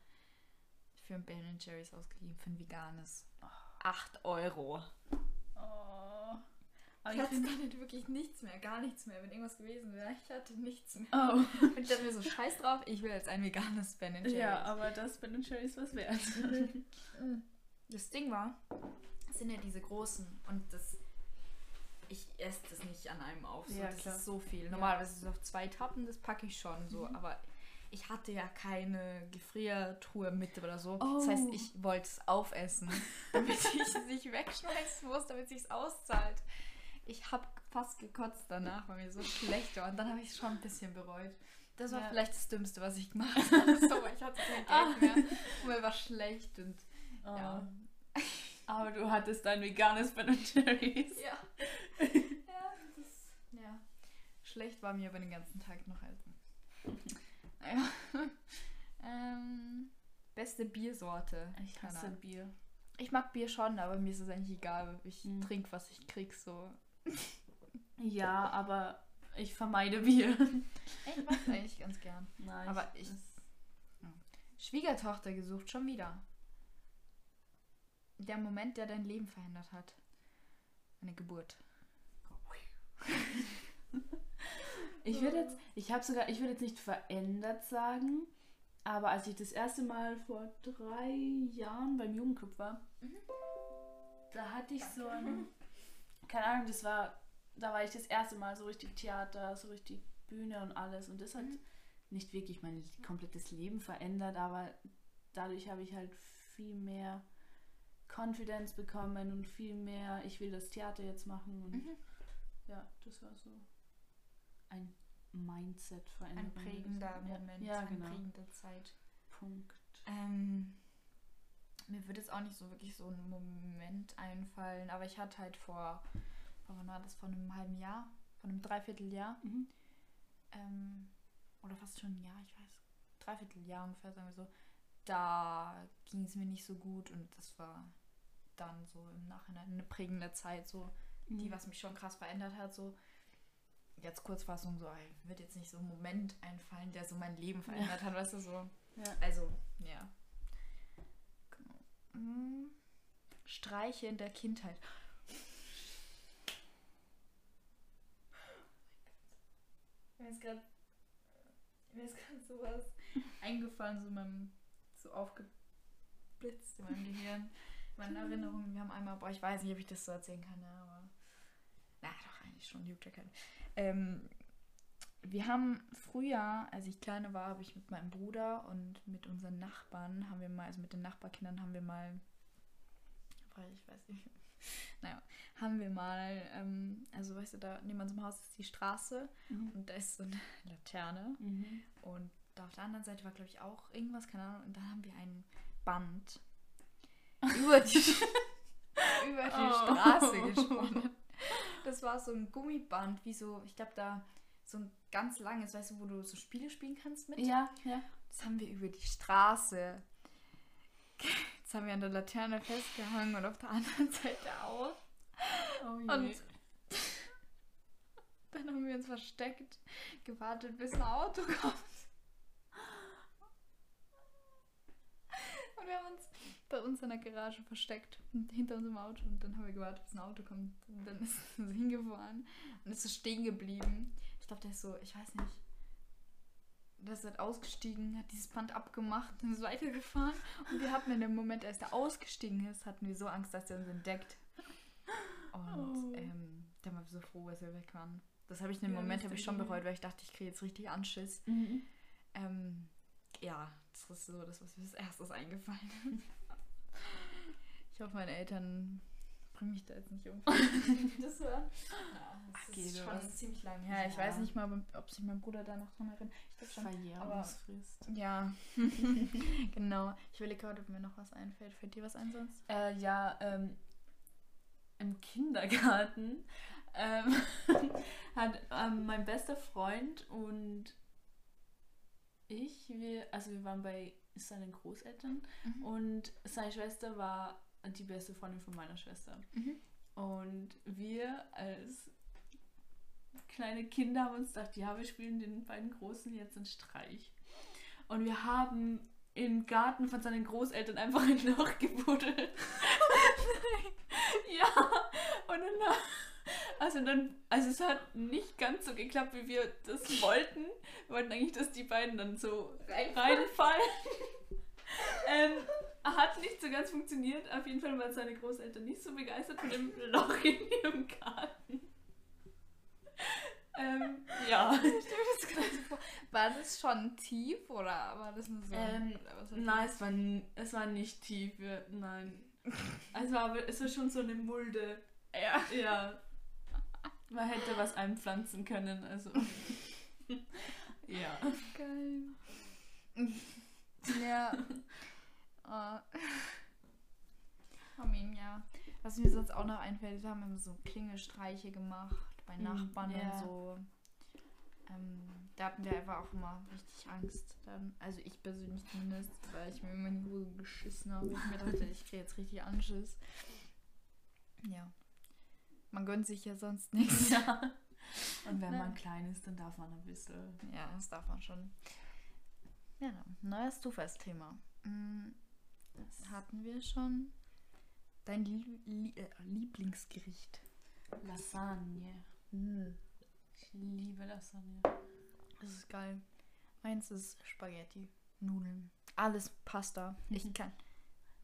für ein Ben Jerry's ausgegeben, für ein veganes. 8 Euro. Oh. Aber Ich hatte dann nicht wirklich nichts mehr, gar nichts mehr. Wenn irgendwas gewesen wäre, ich hatte nichts mehr. Oh. Und [laughs] ich dachte mir so, scheiß drauf, ich will jetzt ein veganes Ben Jerry's. Ja, aber das Ben Jerry's was wert. [laughs] Das Ding war, es sind ja diese großen und das. Ich esse das nicht an einem auf. So. Ja, das klar. ist so viel. Normalerweise ist es auf zwei Tappen, das packe ich schon so. Mhm. Aber ich hatte ja keine Gefriertruhe mit oder so. Oh. Das heißt, ich wollte es aufessen, damit [laughs] ich es nicht wegschmeißen muss, damit es sich auszahlt. Ich habe fast gekotzt danach, weil mir so schlecht war. Und dann habe ich es schon ein bisschen bereut. Das war Ja. vielleicht das Dümmste, was ich gemacht [laughs] habe. So, ich hatte kein Geld mehr. Und mir war schlecht und Oh. ja. Aber du hattest dein veganes Ben Jerry's. Ja. [laughs] ja, das, ja. Schlecht war mir aber den ganzen Tag noch essen. Naja. [laughs] ähm, beste Biersorte. Ich hasse. Bier. Ich mag Bier schon, aber mir ist es eigentlich egal. Ich Mhm. trinke, was ich krieg. So. Ja, aber ich vermeide Bier. Ich mag eigentlich ganz gern. Nein, Aber ich- Schwiegertochter gesucht, schon wieder. Der Moment, der dein Leben verändert hat. Eine Geburt. Ich würde jetzt, ich habe sogar, ich würde jetzt nicht verändert sagen, aber als ich das erste Mal vor drei Jahren beim Jugendclub war, Mhm. da hatte ich so ein, keine Ahnung, das war, da war ich das erste Mal so richtig Theater, so richtig Bühne und alles und das hat Mhm. nicht wirklich mein komplettes Leben verändert, aber dadurch habe ich halt viel mehr Confidence bekommen und viel mehr, ich will das Theater jetzt machen und Mhm. ja, das war so ein Mindset-Veränderung. Ein prägender Moment, Ja, eine genau. prägende Zeit. Punkt. Ähm, mir würde jetzt auch nicht so wirklich so ein Moment einfallen, aber ich hatte halt vor, wann war das, vor einem halben Jahr, vor einem Dreivierteljahr, Mhm. ähm, oder fast schon ein Jahr, ich weiß, Dreivierteljahr ungefähr, sagen wir so, da ging es mir nicht so gut und das war dann so im Nachhinein eine prägende Zeit, so, die, Mhm. was mich schon krass verändert hat, so. Jetzt Kurzfassung, so, ey, wird jetzt nicht so ein Moment einfallen, der so mein Leben verändert hat, weißt du, so. Ja. Also, ja. Mm, Streiche in der Kindheit. Mir ist gerade mir ist gerade sowas [laughs] eingefallen, so in meinem, so aufgeblitzt in meinem Gehirn, in meinen [laughs] Erinnerungen. Wir haben einmal, boah, ich weiß nicht, ob ich das so erzählen kann, aber na doch, eigentlich schon, juckt ja keinen. Ähm, wir haben früher, als ich kleine war, habe ich mit meinem Bruder und mit unseren Nachbarn, haben wir mal, also mit den Nachbarkindern haben wir mal, ich weiß nicht, [laughs] naja, haben wir mal, ähm, also weißt du, da neben unserem Haus ist die Straße Mhm. und da ist so eine [laughs] Laterne Mhm. und da auf der anderen Seite war, glaube ich, auch irgendwas, keine Ahnung, und dann haben wir ein Band [laughs] über die, über die Oh. Straße gesponnen. Das war so ein Gummiband, wie so, ich glaube, da so ein ganz langes, weißt du, wo du so Spiele spielen kannst mit. Ja, ja. Das haben wir über die Straße. Das haben wir an der Laterne festgehangen und auf der anderen [laughs] Seite auch. Oh je. Und [laughs] dann haben wir uns versteckt, gewartet, bis ein Auto kommt. Und wir haben uns bei uns in der Garage versteckt, hinter unserem Auto. Und dann haben wir gewartet, bis ein Auto kommt. Und dann ist es [laughs] hingefahren und ist so stehen geblieben. Ich glaube, der ist so, ich weiß nicht. Der ist halt ausgestiegen, hat dieses Band abgemacht und [laughs] ist weitergefahren. Und wir hatten in dem Moment, als der ausgestiegen ist, hatten wir so Angst, dass er uns entdeckt. Und Oh. ähm, dann war ich so froh, als wir weg waren. Das habe ich in dem Ja, Moment habe ich schon bereut, weil ich dachte, ich kriege jetzt richtig Anschiss. Mhm. Ähm, ja, das ist so das, was mir als erstes eingefallen ist. [laughs] Ich hoffe, meine Eltern bringen mich da jetzt nicht um. [laughs] das hören. Ja, das Ach, ist schon oder? ziemlich lang her. Ich Ja. weiß nicht mal, ob sich mein Bruder da noch dran erinnert. Ich glaube schon. Verjährungsfrist. Ja, [laughs] genau. Ich will gerade, ob mir noch was einfällt. Fällt dir was ein sonst? Äh, ja, ähm, im Kindergarten ähm, [laughs] hat ähm, mein bester Freund und ich, wir, also wir waren bei seinen Großeltern Mhm. und seine Schwester war die beste Freundin von meiner Schwester. Mhm. Und wir als kleine Kinder haben uns gedacht, ja, wir spielen den beiden Großen jetzt einen Streich. Und wir haben im Garten von seinen Großeltern einfach ein Loch gebuddelt. [laughs] ja, und dann, also dann, also es hat nicht ganz so geklappt, wie wir das wollten. Wir wollten eigentlich, dass die beiden dann so reinfallen. [laughs] ähm, hat nicht so ganz funktioniert. Auf jeden Fall waren seine Großeltern nicht so begeistert von dem [laughs] Loch in ihrem Garten. ähm, ja. [laughs] War das schon tief oder war das nur so? Ähm, oder was war Nein, es war, es war nicht tief. Nein. [laughs] War, aber- es war schon so eine Mulde. das? Ja. Ja. Man hätte was einpflanzen können, also. ja. Geil. ja. I mean, ja. Was mir sonst auch noch einfällt, wir haben immer so Klingelstreiche gemacht bei Mm, Nachbarn ja. und so. Ähm, da hatten wir einfach auch immer richtig Angst. Dann, also ich persönlich zumindest, weil ich mir immer in die Hose geschissen habe. Ich mir dachte, ich kriege jetzt richtig Anschiss. Ja. Man gönnt sich ja sonst nichts. ja. [laughs] Und wenn Ja. man klein ist, dann darf man ein bisschen. Ja, das darf man schon. Ja, neues Zufallsthema. Hm, Das hatten wir schon. Dein Lie Lie äh, Lieblingsgericht. Lasagne. Hm, Ich liebe Lasagne. Das ist geil. Meins ist Spaghetti, Nudeln, alles Pasta. Ich Mhm. kann.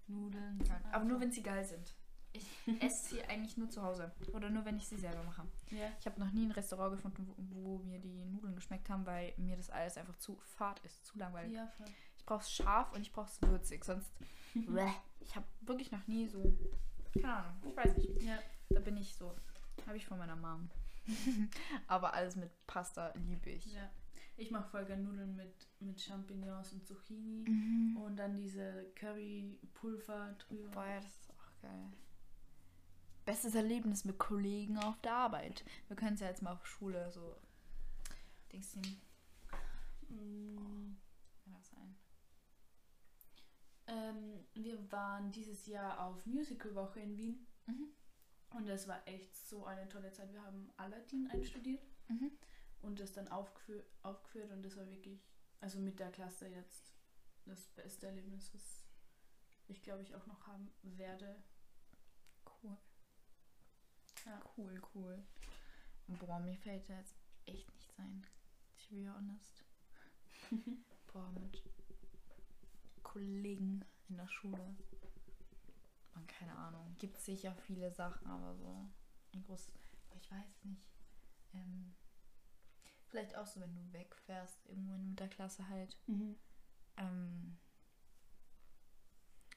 Nudeln. Aber nur wenn sie geil sind. Ich esse sie eigentlich nur zu Hause. Oder nur wenn ich sie selber mache. Ja. Ich habe noch nie ein Restaurant gefunden, wo, wo mir die Nudeln geschmeckt haben, weil mir das alles einfach zu fad ist, zu langweilig. Ja, voll. Ich brauche es scharf und ich brauche es würzig. Sonst, [laughs] ich habe wirklich noch nie so, keine Ahnung, ich weiß nicht. Ja. Da bin ich so, habe ich von meiner Mom. [laughs] Aber alles mit Pasta liebe ich. ja. Ich mache voll gerne Nudeln mit, mit Champignons und Zucchini. Mhm. Und dann diese Currypulver drüber. Boah, ja, das ist auch geil. Bestes Erlebnis mit Kollegen auf der Arbeit. Wir können es ja jetzt mal auf Schule so. Dings hin. Mm, Kann das sein? Ähm, wir waren dieses Jahr auf Musicalwoche in Wien. Mhm. Und das war echt so eine tolle Zeit. Wir haben Aladdin einstudiert Mhm. und das dann aufgeführt, aufgeführt. Und das war wirklich, also mit der Klasse jetzt, das beste Erlebnis, was ich glaube ich auch noch haben werde. Cool. Ja. Cool, cool. Boah, mir fällt da jetzt echt nichts ein. To be honest. [laughs] Boah, mit Kollegen in der Schule. Man, keine Ahnung. Gibt sicher viele Sachen, aber so ein groß. aber Ich weiß nicht. Ähm, vielleicht auch so, wenn du wegfährst, irgendwo mit der Klasse halt. Ähm,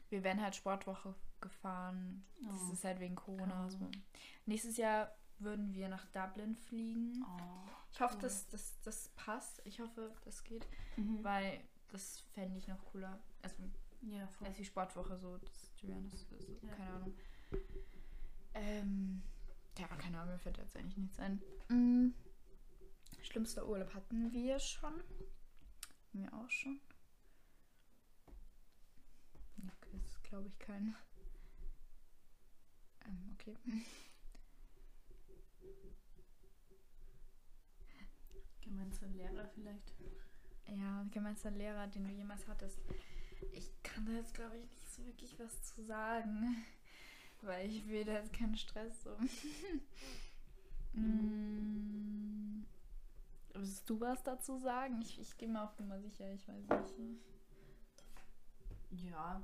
wir werden halt Sportwoche gefahren. Das Oh. ist halt wegen Corona. Oh. So. Nächstes Jahr würden wir nach Dublin fliegen. Oh. Ich hoffe, cool. dass das, das passt. Ich hoffe, das geht, Mhm. weil das fände ich noch cooler. Also, Ja, voll. als die Sportwoche so, das, honest, das, Ja. keine Ahnung. Ähm, ja, keine Ahnung, mir fällt jetzt eigentlich nichts ein. Mm, schlimmster Urlaub hatten wir schon. Hatten wir auch schon. Ja, das ist, glaube ich, kein. Ähm, okay. Gemeinsam Lehrer vielleicht. Ja, gemeinster Lehrer, den du jemals hattest. Ich kann da jetzt, glaube ich, nicht so wirklich was zu sagen. Weil ich will da jetzt keinen Stress so. [laughs] mm. Willst du was dazu sagen? Ich, ich gehe mal auf Nummer sicher, ich weiß nicht. Ja,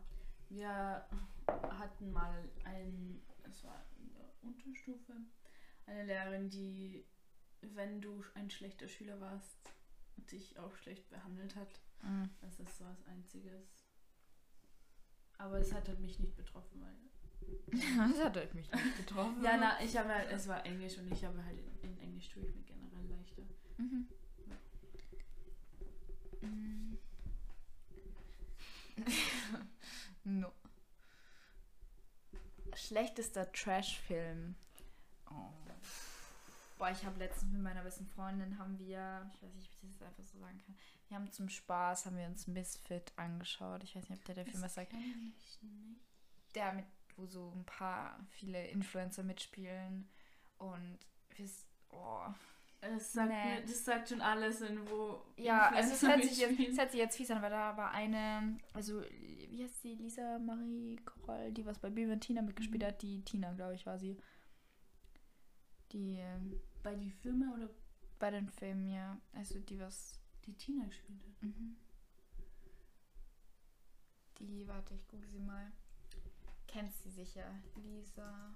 wir hatten mal ein, es war in der Unterstufe, eine Lehrerin, die, wenn du ein schlechter Schüler warst, dich auch schlecht behandelt hat. Mm. Das ist so was Einziges. Aber es hat halt mich nicht betroffen, weil. [laughs] Das hat halt mich nicht getroffen. Ja, na, ich habe halt, es war Englisch und ich habe halt in, in Englisch tue ich mir generell leichter. Mhm. Mm. [laughs] no. Schlechtester Trash-Film. Oh. Boah, ich habe letztens mit meiner besten Freundin haben wir, ich weiß nicht, ob ich das einfach so sagen kann, wir haben zum Spaß, haben wir uns Misfit angeschaut. Ich weiß nicht, ob der der Film was sagt. ich nicht. Der mit, wo so ein paar, viele Influencer mitspielen und wisst, oh, Das sagt, Nee. mir, das sagt schon alles, in wo. Ja, also es hört, sich jetzt, es hört sich jetzt fies an, weil da war eine, also wie heißt sie, Lisa Marie Kroll, die was bei Bibi und Tina mitgespielt Mhm. hat, die Tina, glaube ich, war sie. Die Bei die Filme oder bei den Filmen, ja, also die was, die Tina gespielt hat. mhm. die, warte, ich gucke sie mal, kennst sie sicher, Lisa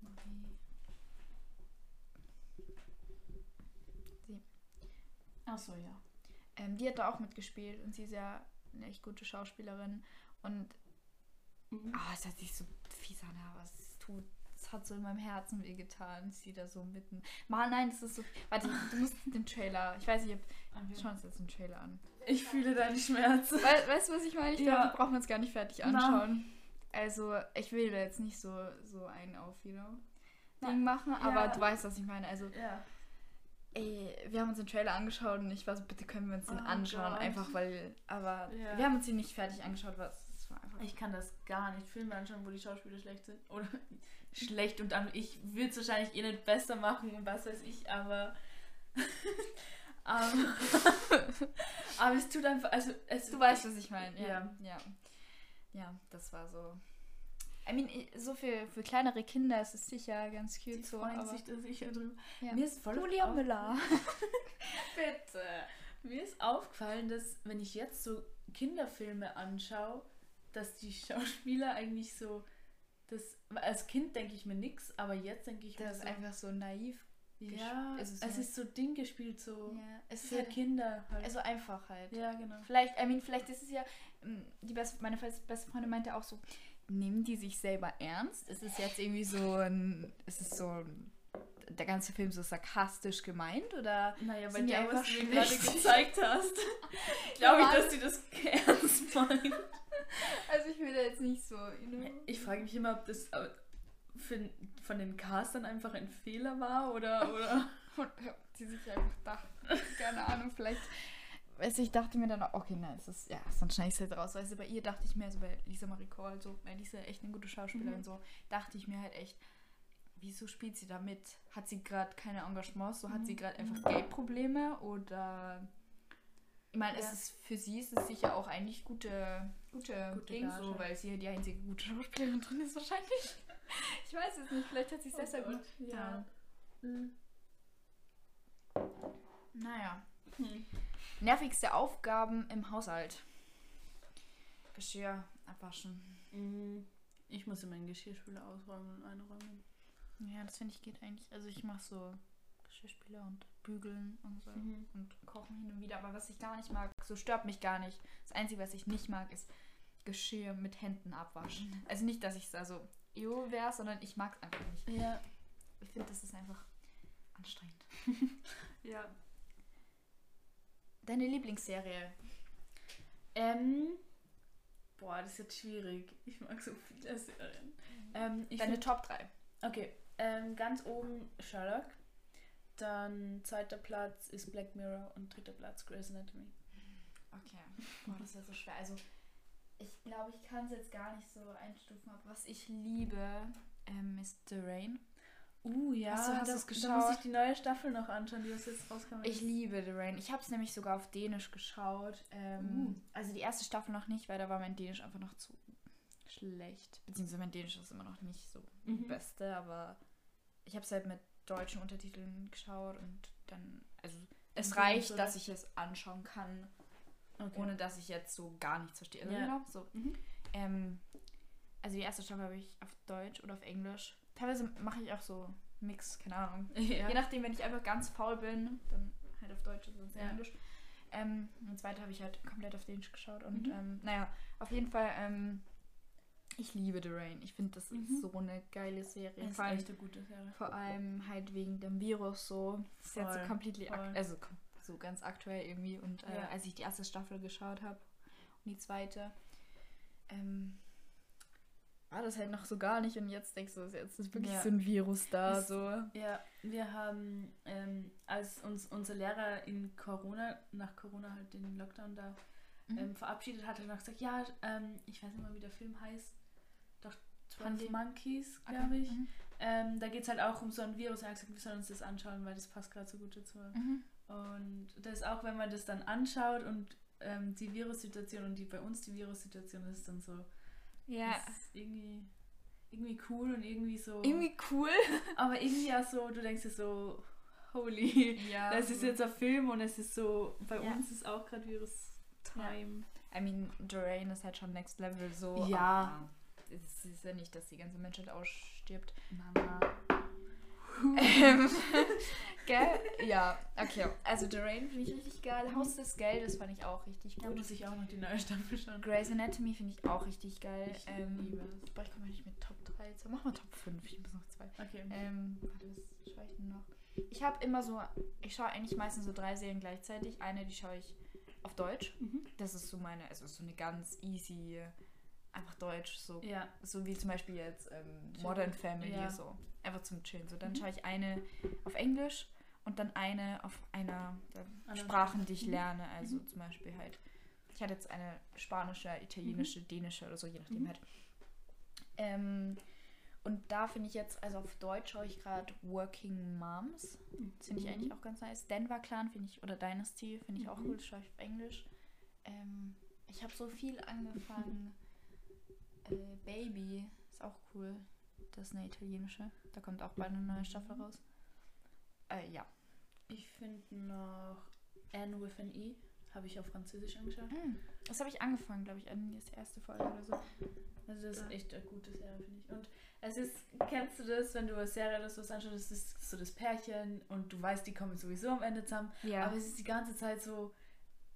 Marie, Achso, ja. ähm, die hat da auch mitgespielt und sie ist ja eine echt gute Schauspielerin und Mhm. Ah, es hört sich so fies an, aber es tut. Es hat so in meinem Herzen wehgetan. Sie da so mitten. Mal, nein, das ist so. Warte, du musst [laughs] den Trailer. Ich weiß nicht, ob. Okay. Schauen uns jetzt den Trailer an. Ich fühle deinen Schmerz. We weißt du, was ich meine? Ich Ja. glaube, wir brauchen uns gar nicht fertig anschauen. Also, ich will da jetzt nicht so, so ein auf, you know, Ding machen, aber ja. du weißt, was ich meine. Also, Ja. ey, wir haben uns den Trailer angeschaut und ich war so, bitte können wir uns den Oh anschauen. Gott. Einfach weil. Aber wir haben uns ihn nicht fertig angeschaut, was. Ich kann das gar nicht. Filme anschauen, wo die Schauspieler schlecht sind. Oder [laughs] schlecht und dann. Ich will es wahrscheinlich eh nicht besser machen und was weiß ich, aber. [laughs] aber, [laughs] aber es tut einfach. Also, es, Du weißt, was ich meine. Ja. Ja. ja. Ja, das war so. I mean, so für, für kleinere Kinder ist es sicher ganz Die cute so. freuen Aber, sich da sicher drüber. ja. Mir ist voll Julia Müller. Bitte. Mir ist aufgefallen, dass wenn ich jetzt so Kinderfilme anschaue, dass die Schauspieler eigentlich so das als Kind denke ich mir nix, aber jetzt denke ich mir Das ist so, einfach so naiv Ja, es es ist ist, so- Ding gespielt, so Ja, es ist für halt, Kinder halt. also einfach halt. ja, genau. Vielleicht, I mean, vielleicht ist es ja, ähm, die beste, meine beste Freundin meinte auch so, nehmen die sich selber ernst? Ist es jetzt irgendwie so ein, ist es so ein, der ganze Film so sarkastisch gemeint oder? Naja, die weil der, was du mir gerade gezeigt hast, [laughs] glaube ich, dass die das [laughs] ernst meint. [laughs] Also ich will da jetzt nicht so, you know. Ich frage mich immer, ob das äh, für, von den Castern einfach ein Fehler war oder. oder [laughs] Und ja, die sich einfach dachten, keine Ahnung, vielleicht. Weißt du, ich dachte mir dann auch, okay, nein, es ist, ja, sonst schneide ich es halt raus. Weißt du, bei ihr dachte ich mir, also bei Lisa Marie Cole, so, weil Lisa echt eine gute Schauspielerin, Mhm. so, dachte ich mir halt echt, wieso spielt sie damit? Hat sie gerade keine Engagements, so hat sie Mhm. gerade einfach Geldprobleme oder. Ich meine, es Ja. ist für sie ist es sicher auch eigentlich gute, gute, Gute Ding, so, weil sie die einzige gute Schauspielerin drin ist wahrscheinlich. [laughs] Ich weiß es nicht, vielleicht hat sie es deshalb Gott, gemacht. ja. Mhm. Naja. Hm. Nervigste Aufgaben im Haushalt. Geschirr abwaschen. Mhm. Ich muss immer meinen Geschirrspüler ausräumen und einräumen. Ja, das finde ich geht eigentlich. Also ich mache so Geschirrspüler und bügeln und so. Mhm. Und kochen hin und wieder. Aber was ich gar nicht mag, so stört mich gar nicht. Das Einzige, was ich nicht mag, ist Geschirr mit Händen abwaschen. Also nicht, dass ich es also ew wäre, sondern ich mag es einfach nicht. Ja. Ich finde, das ist einfach anstrengend. [laughs] Ja. Deine Lieblingsserie? Ähm. Boah, das ist jetzt schwierig. Ich mag so viele Serien. Ähm, ich Deine Top 3. Okay, ähm, ganz oben Sherlock. Dann zweiter Platz ist Black Mirror und dritter Platz Grey's Anatomy. Okay. Boah, das ist ja so schwer. Also, ich glaube, ich kann es jetzt gar nicht so einstufen, aber was ich liebe, ähm, ist The Rain. Uh, ja, Hast du- hast da, du's da muss geschaut? ich die neue Staffel noch anschauen, die was jetzt rauskam. Ich liebe The Rain. Ich habe es nämlich sogar auf Dänisch geschaut. Ähm, Uh. Also die erste Staffel noch nicht, weil da war mein Dänisch einfach noch zu schlecht. Beziehungsweise mein Dänisch ist immer noch nicht so Mhm. das Beste, aber ich habe es halt mit deutschen Untertiteln geschaut und dann, also es reicht, so dass das- ich es anschauen kann, okay. ohne dass ich jetzt so gar nichts verstehe. Also, Ja. genau, so. Mhm. Ähm, also die erste Staffel habe ich auf Deutsch oder auf Englisch. Teilweise mache ich auch so Mix, keine Ahnung. [laughs] Ja. Je nachdem, wenn ich einfach ganz faul bin, dann halt auf Deutsch und sonst Ja. Englisch. Ähm, und zweite habe ich halt komplett auf Dänisch geschaut. Und Mhm. ähm, naja, auf jeden Fall, ähm, ich liebe The Rain. Ich finde, das Mhm. ist so eine geile Serie. Das Vor allem, echt eine gute Serie. vor allem halt wegen dem Virus so. Das ist jetzt so Voll, completely voll. also so ganz aktuell irgendwie. Und äh, Ja. als ich die erste Staffel geschaut habe und die zweite, ähm, war das halt noch so gar nicht. Und jetzt denkst du, jetzt ist wirklich Ja. so ein Virus da. Es- so. Ja, wir haben, ähm, als uns unser Lehrer in Corona, nach Corona halt den Lockdown da Mhm. ähm, verabschiedet hat, hat er noch gesagt, ja, ähm, ich weiß nicht mal, wie der Film heißt. Doch 12 Pandem- Monkeys, glaube ich. Mhm. Ähm, da geht es halt auch um so ein Virus. Er hat gesagt, wir sollen uns das anschauen, weil das passt gerade so gut dazu. Mhm. Und das ist auch, wenn man das dann anschaut und ähm, die Virussituation und die bei uns die Virussituation ist dann so, Ja. irgendwie, irgendwie cool und irgendwie so. Irgendwie cool. [laughs] Aber irgendwie auch so, du denkst dir so, holy, Ja. das ist jetzt ein Film und es ist so, bei Ja. uns ist auch gerade Virus-Time. I mean, Dorain ist halt schon next level so. Ja. Es ist ja nicht, dass die ganze Menschheit ausstirbt. Mama. ähm, [laughs] gell? Ja, okay. Also Dorain finde ich richtig geil. Haus des Geldes fand ich auch richtig Da gut. muss ich auch noch die neue Staffel schauen. Grey's Anatomy finde ich auch richtig geil. Ich ähm, liebe es. Boah, ich komme nicht mit Top 3 jetzt. Mach mal Top 5. Ich muss noch zwei. Okay. Ähm, warte, was schaue ich denn noch? Ich habe immer so, ich schaue eigentlich meistens so drei Serien gleichzeitig. Eine, die schaue ich auf Deutsch. Mhm. Das ist so meine, also so eine ganz easy, einfach Deutsch, so, Ja. so wie zum Beispiel jetzt ähm. Modern Family, Ja. so. Einfach zum Chillen. So, dann Mhm. schaue ich eine auf Englisch und dann eine auf einer der Andere Sprachen, die ich Mhm. lerne. Also zum Beispiel halt, ich hatte jetzt eine spanische, italienische, dänische oder so, je nachdem Mhm. halt. Ähm, und da finde ich jetzt, also auf Deutsch schaue ich gerade Working Moms. Das finde ich Mhm. eigentlich auch ganz nice. Denver Clan finde ich, oder Dynasty finde ich auch Mhm. cool, das schaue ich auf Englisch. Ähm, ich habe so viel angefangen. Äh, Baby ist auch cool. Das ist eine italienische. Da kommt auch bald eine neue Staffel raus. Äh, ja. Ich finde noch Anne with an E. Habe ich auf Französisch angeschaut. Mm, Das habe ich angefangen, glaube ich, an die erste Folge oder so. Also das ist echt eine gute Serie, finde ich. Und Es ist, kennst du das, wenn du eine Serie oder sowas anschaust, das ist so das Pärchen und du weißt, die kommen sowieso am Ende zusammen. Ja. Aber es ist die ganze Zeit so,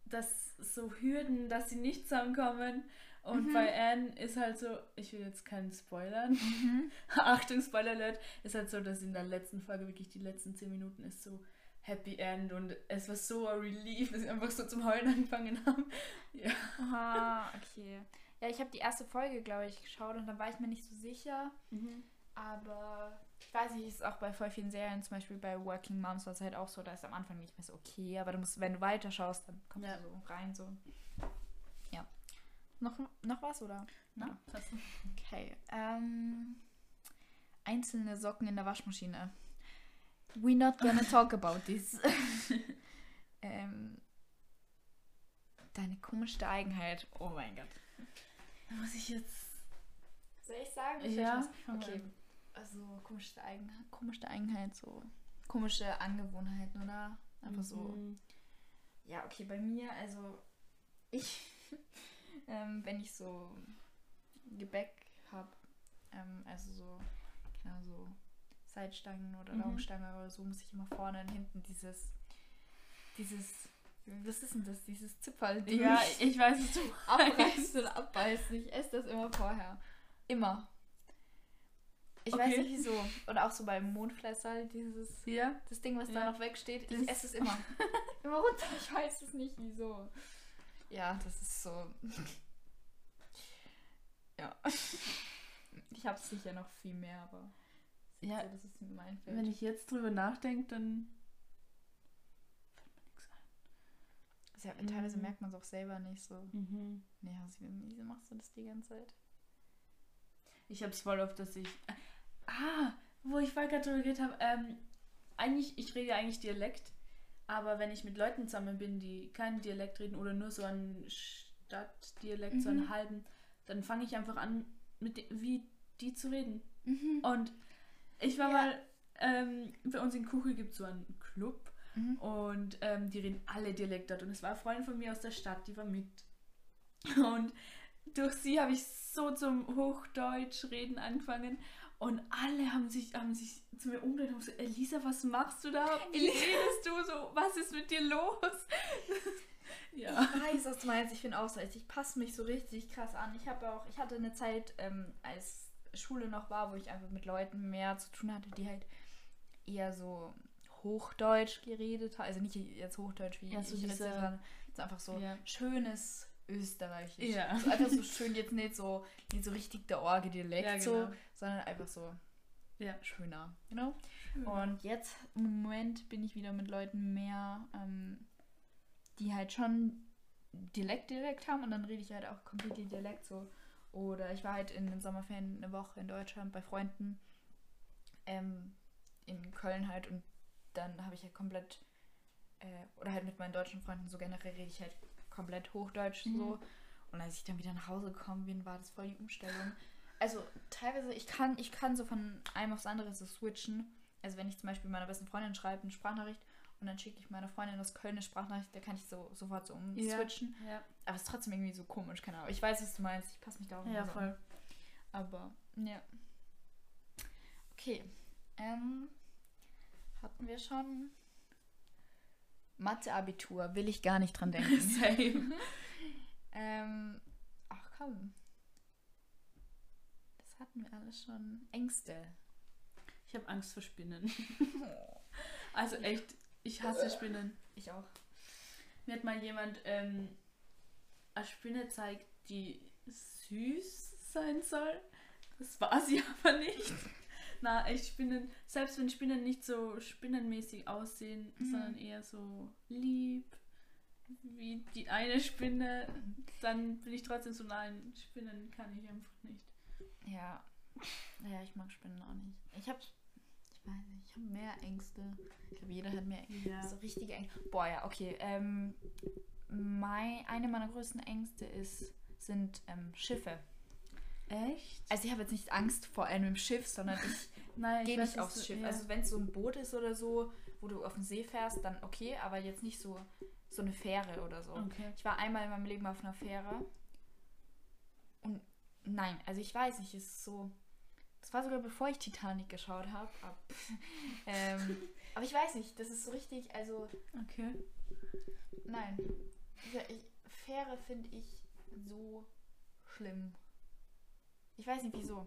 dass so Hürden, dass sie nicht zusammenkommen. Und Mhm. bei Anne ist halt so, ich will jetzt keinen spoilern. Mhm. [laughs] Achtung, Spoiler Alert. Ist halt so, dass in der letzten Folge wirklich die letzten 10 Minuten ist so Happy End und es war so ein Relief, dass sie einfach so zum Heulen angefangen haben. [laughs] Ja. Aha, okay. Ja, ich habe die erste Folge, glaube ich, geschaut und dann war ich mir nicht so sicher. Aber ich weiß nicht, ist auch bei voll vielen Serien, zum Beispiel bei Working Moms war es halt auch so, da ist am Anfang nicht mehr so okay, aber du musst, wenn du weiter schaust, dann kommst Ja. du so rein, so. Ja. Noch, noch was, oder? Na, passt. Okay. Ähm, einzelne Socken in der Waschmaschine. We not gonna [laughs] talk about this. [laughs] ähm, deine komischste Eigenheit. Oh mein Gott. Da muss ich jetzt. Soll ich sagen? Ja, Ich mal Okay. Also komischste Eigenheit, komischste Eigenheit, so komische Angewohnheiten, oder? Einfach so. Mhm. Ja, okay, bei mir, also ich, [laughs] ähm, wenn ich so Gebäck habe, ähm, also so, genau so Seitstangen oder Mhm. Laugenstange oder so, muss ich immer vorne und hinten dieses, dieses, was ist denn das, dieses Zipferl, Ja, ich weiß es du. [laughs] abreißen und abbeißen. Ich esse das immer vorher. Immer. Ich weiß Okay. nicht wieso. Und auch so beim Mondflässerl, dieses Ja. das Ding, was Ja. da noch wegsteht, ich esse es immer. [laughs] immer runter. Ich weiß es nicht, wieso. Ja, das ist so. [laughs] ja. Ich habe sicher noch viel mehr, aber. ist Ja, So, dass es mir einfällt. Wenn ich jetzt drüber nachdenke, dann fällt mir nichts ja, teilweise Mhm. merkt man es auch selber nicht so. ein. Ja, also, wieso machst du das die ganze Zeit? Ich hab's voll oft, dass ich. Ah, wo ich vorher gerade drüber geredet habe, ähm, eigentlich, ich rede ja eigentlich Dialekt, aber wenn ich mit Leuten zusammen bin, die keinen Dialekt reden oder nur so einen Stadtdialekt, so einen Mhm. halben, dann fange ich einfach an, mit wie die zu reden. Mhm. Und ich war Ja. mal, ähm, bei uns in Kuchel gibt es so einen Club Mhm. und ähm, die reden alle Dialekt dort. Und es war eine Freundin von mir aus der Stadt, die war mit. [laughs] Und durch sie habe ich so zum Hochdeutsch reden angefangen. Und alle haben sich, haben sich zu mir umgedreht und so, Elisa, was machst du da? Wie Elisa. redest du so? Was ist mit dir los? [laughs] ja. Ich weiß, was du meinst. Ich bin auch so. Ich passe mich so richtig krass an. Ich habe auch, ich hatte eine Zeit, ähm, als Schule noch war, wo ich einfach mit Leuten mehr zu tun hatte, die halt eher so Hochdeutsch geredet haben. Also nicht jetzt Hochdeutsch wie Ja, so ich diese- jetzt, sondern so einfach so Ja. schönes Österreichisch. Ja. So einfach so [laughs] schön, jetzt nicht so, nicht so richtig der Orge-Dialekt, Ja, so, genau. sondern einfach so Ja. schöner. Genau. Und jetzt im Moment bin ich wieder mit Leuten mehr, ähm, die halt schon Dialekt Dialekt haben und dann rede ich halt auch komplett Dialekt so. Oder ich war halt in den Sommerferien eine Woche in Deutschland bei Freunden ähm, in Köln halt und dann habe ich halt komplett äh, oder halt mit meinen deutschen Freunden so generell rede ich halt komplett Hochdeutsch Mhm. so. Und als ich dann wieder nach Hause gekommen bin, war das voll die Umstellung. Also teilweise, ich kann, ich kann so von einem aufs andere so switchen. Also wenn ich zum Beispiel meiner besten Freundin schreibe eine Sprachnachricht und dann schicke ich meiner Freundin aus Köln eine Sprachnachricht, da kann ich so sofort so umswitchen. Ja. Aber es ist trotzdem irgendwie so komisch, keine Ahnung. Ich weiß, was du meinst. Ich passe mich da auch Ja, immer so voll. an. Aber, ja. Okay. Ähm, hatten wir schon Mathe-Abitur. Will ich gar nicht dran [laughs] denken. Same. [laughs] ähm, ach komm. Das hatten wir alles schon. Ängste. Ich habe Angst vor Spinnen. [laughs] Also echt, ich hasse Spinnen. Ich auch. Mir hat mal jemand ähm, eine Spinne gezeigt, die süß sein soll. Das war sie aber nicht. Na, echt Spinnen, selbst wenn Spinnen nicht so spinnenmäßig aussehen, Mhm. sondern eher so lieb wie die eine Spinne, dann bin ich trotzdem so, nein, Spinnen kann ich einfach nicht. Ja. Naja, ich mag Spinnen auch nicht. Ich hab. Ich weiß nicht, ich habe mehr Ängste. Ich glaube, jeder hat mehr Ängste. Ja. So richtige Ängste. Boah, ja, okay. Ähm, mein, eine meiner größten Ängste ist, sind ähm, Schiffe. Echt? Also ich habe jetzt nicht Angst vor einem Schiff, sondern ich [laughs] Nein, gehe weiß, nicht aufs Schiff. ja. Also wenn es so ein Boot ist oder so, wo du auf den See fährst, dann okay, aber jetzt nicht so, so eine Fähre oder so. Okay. Ich war einmal in meinem Leben auf einer Fähre und nein, also ich weiß nicht, es ist so, Das war sogar bevor ich Titanic geschaut habe. Ab. [laughs] ähm, aber ich weiß nicht, das ist so richtig, also. Okay. Nein. Ich, Fähre finde ich so schlimm. Ich weiß nicht wieso.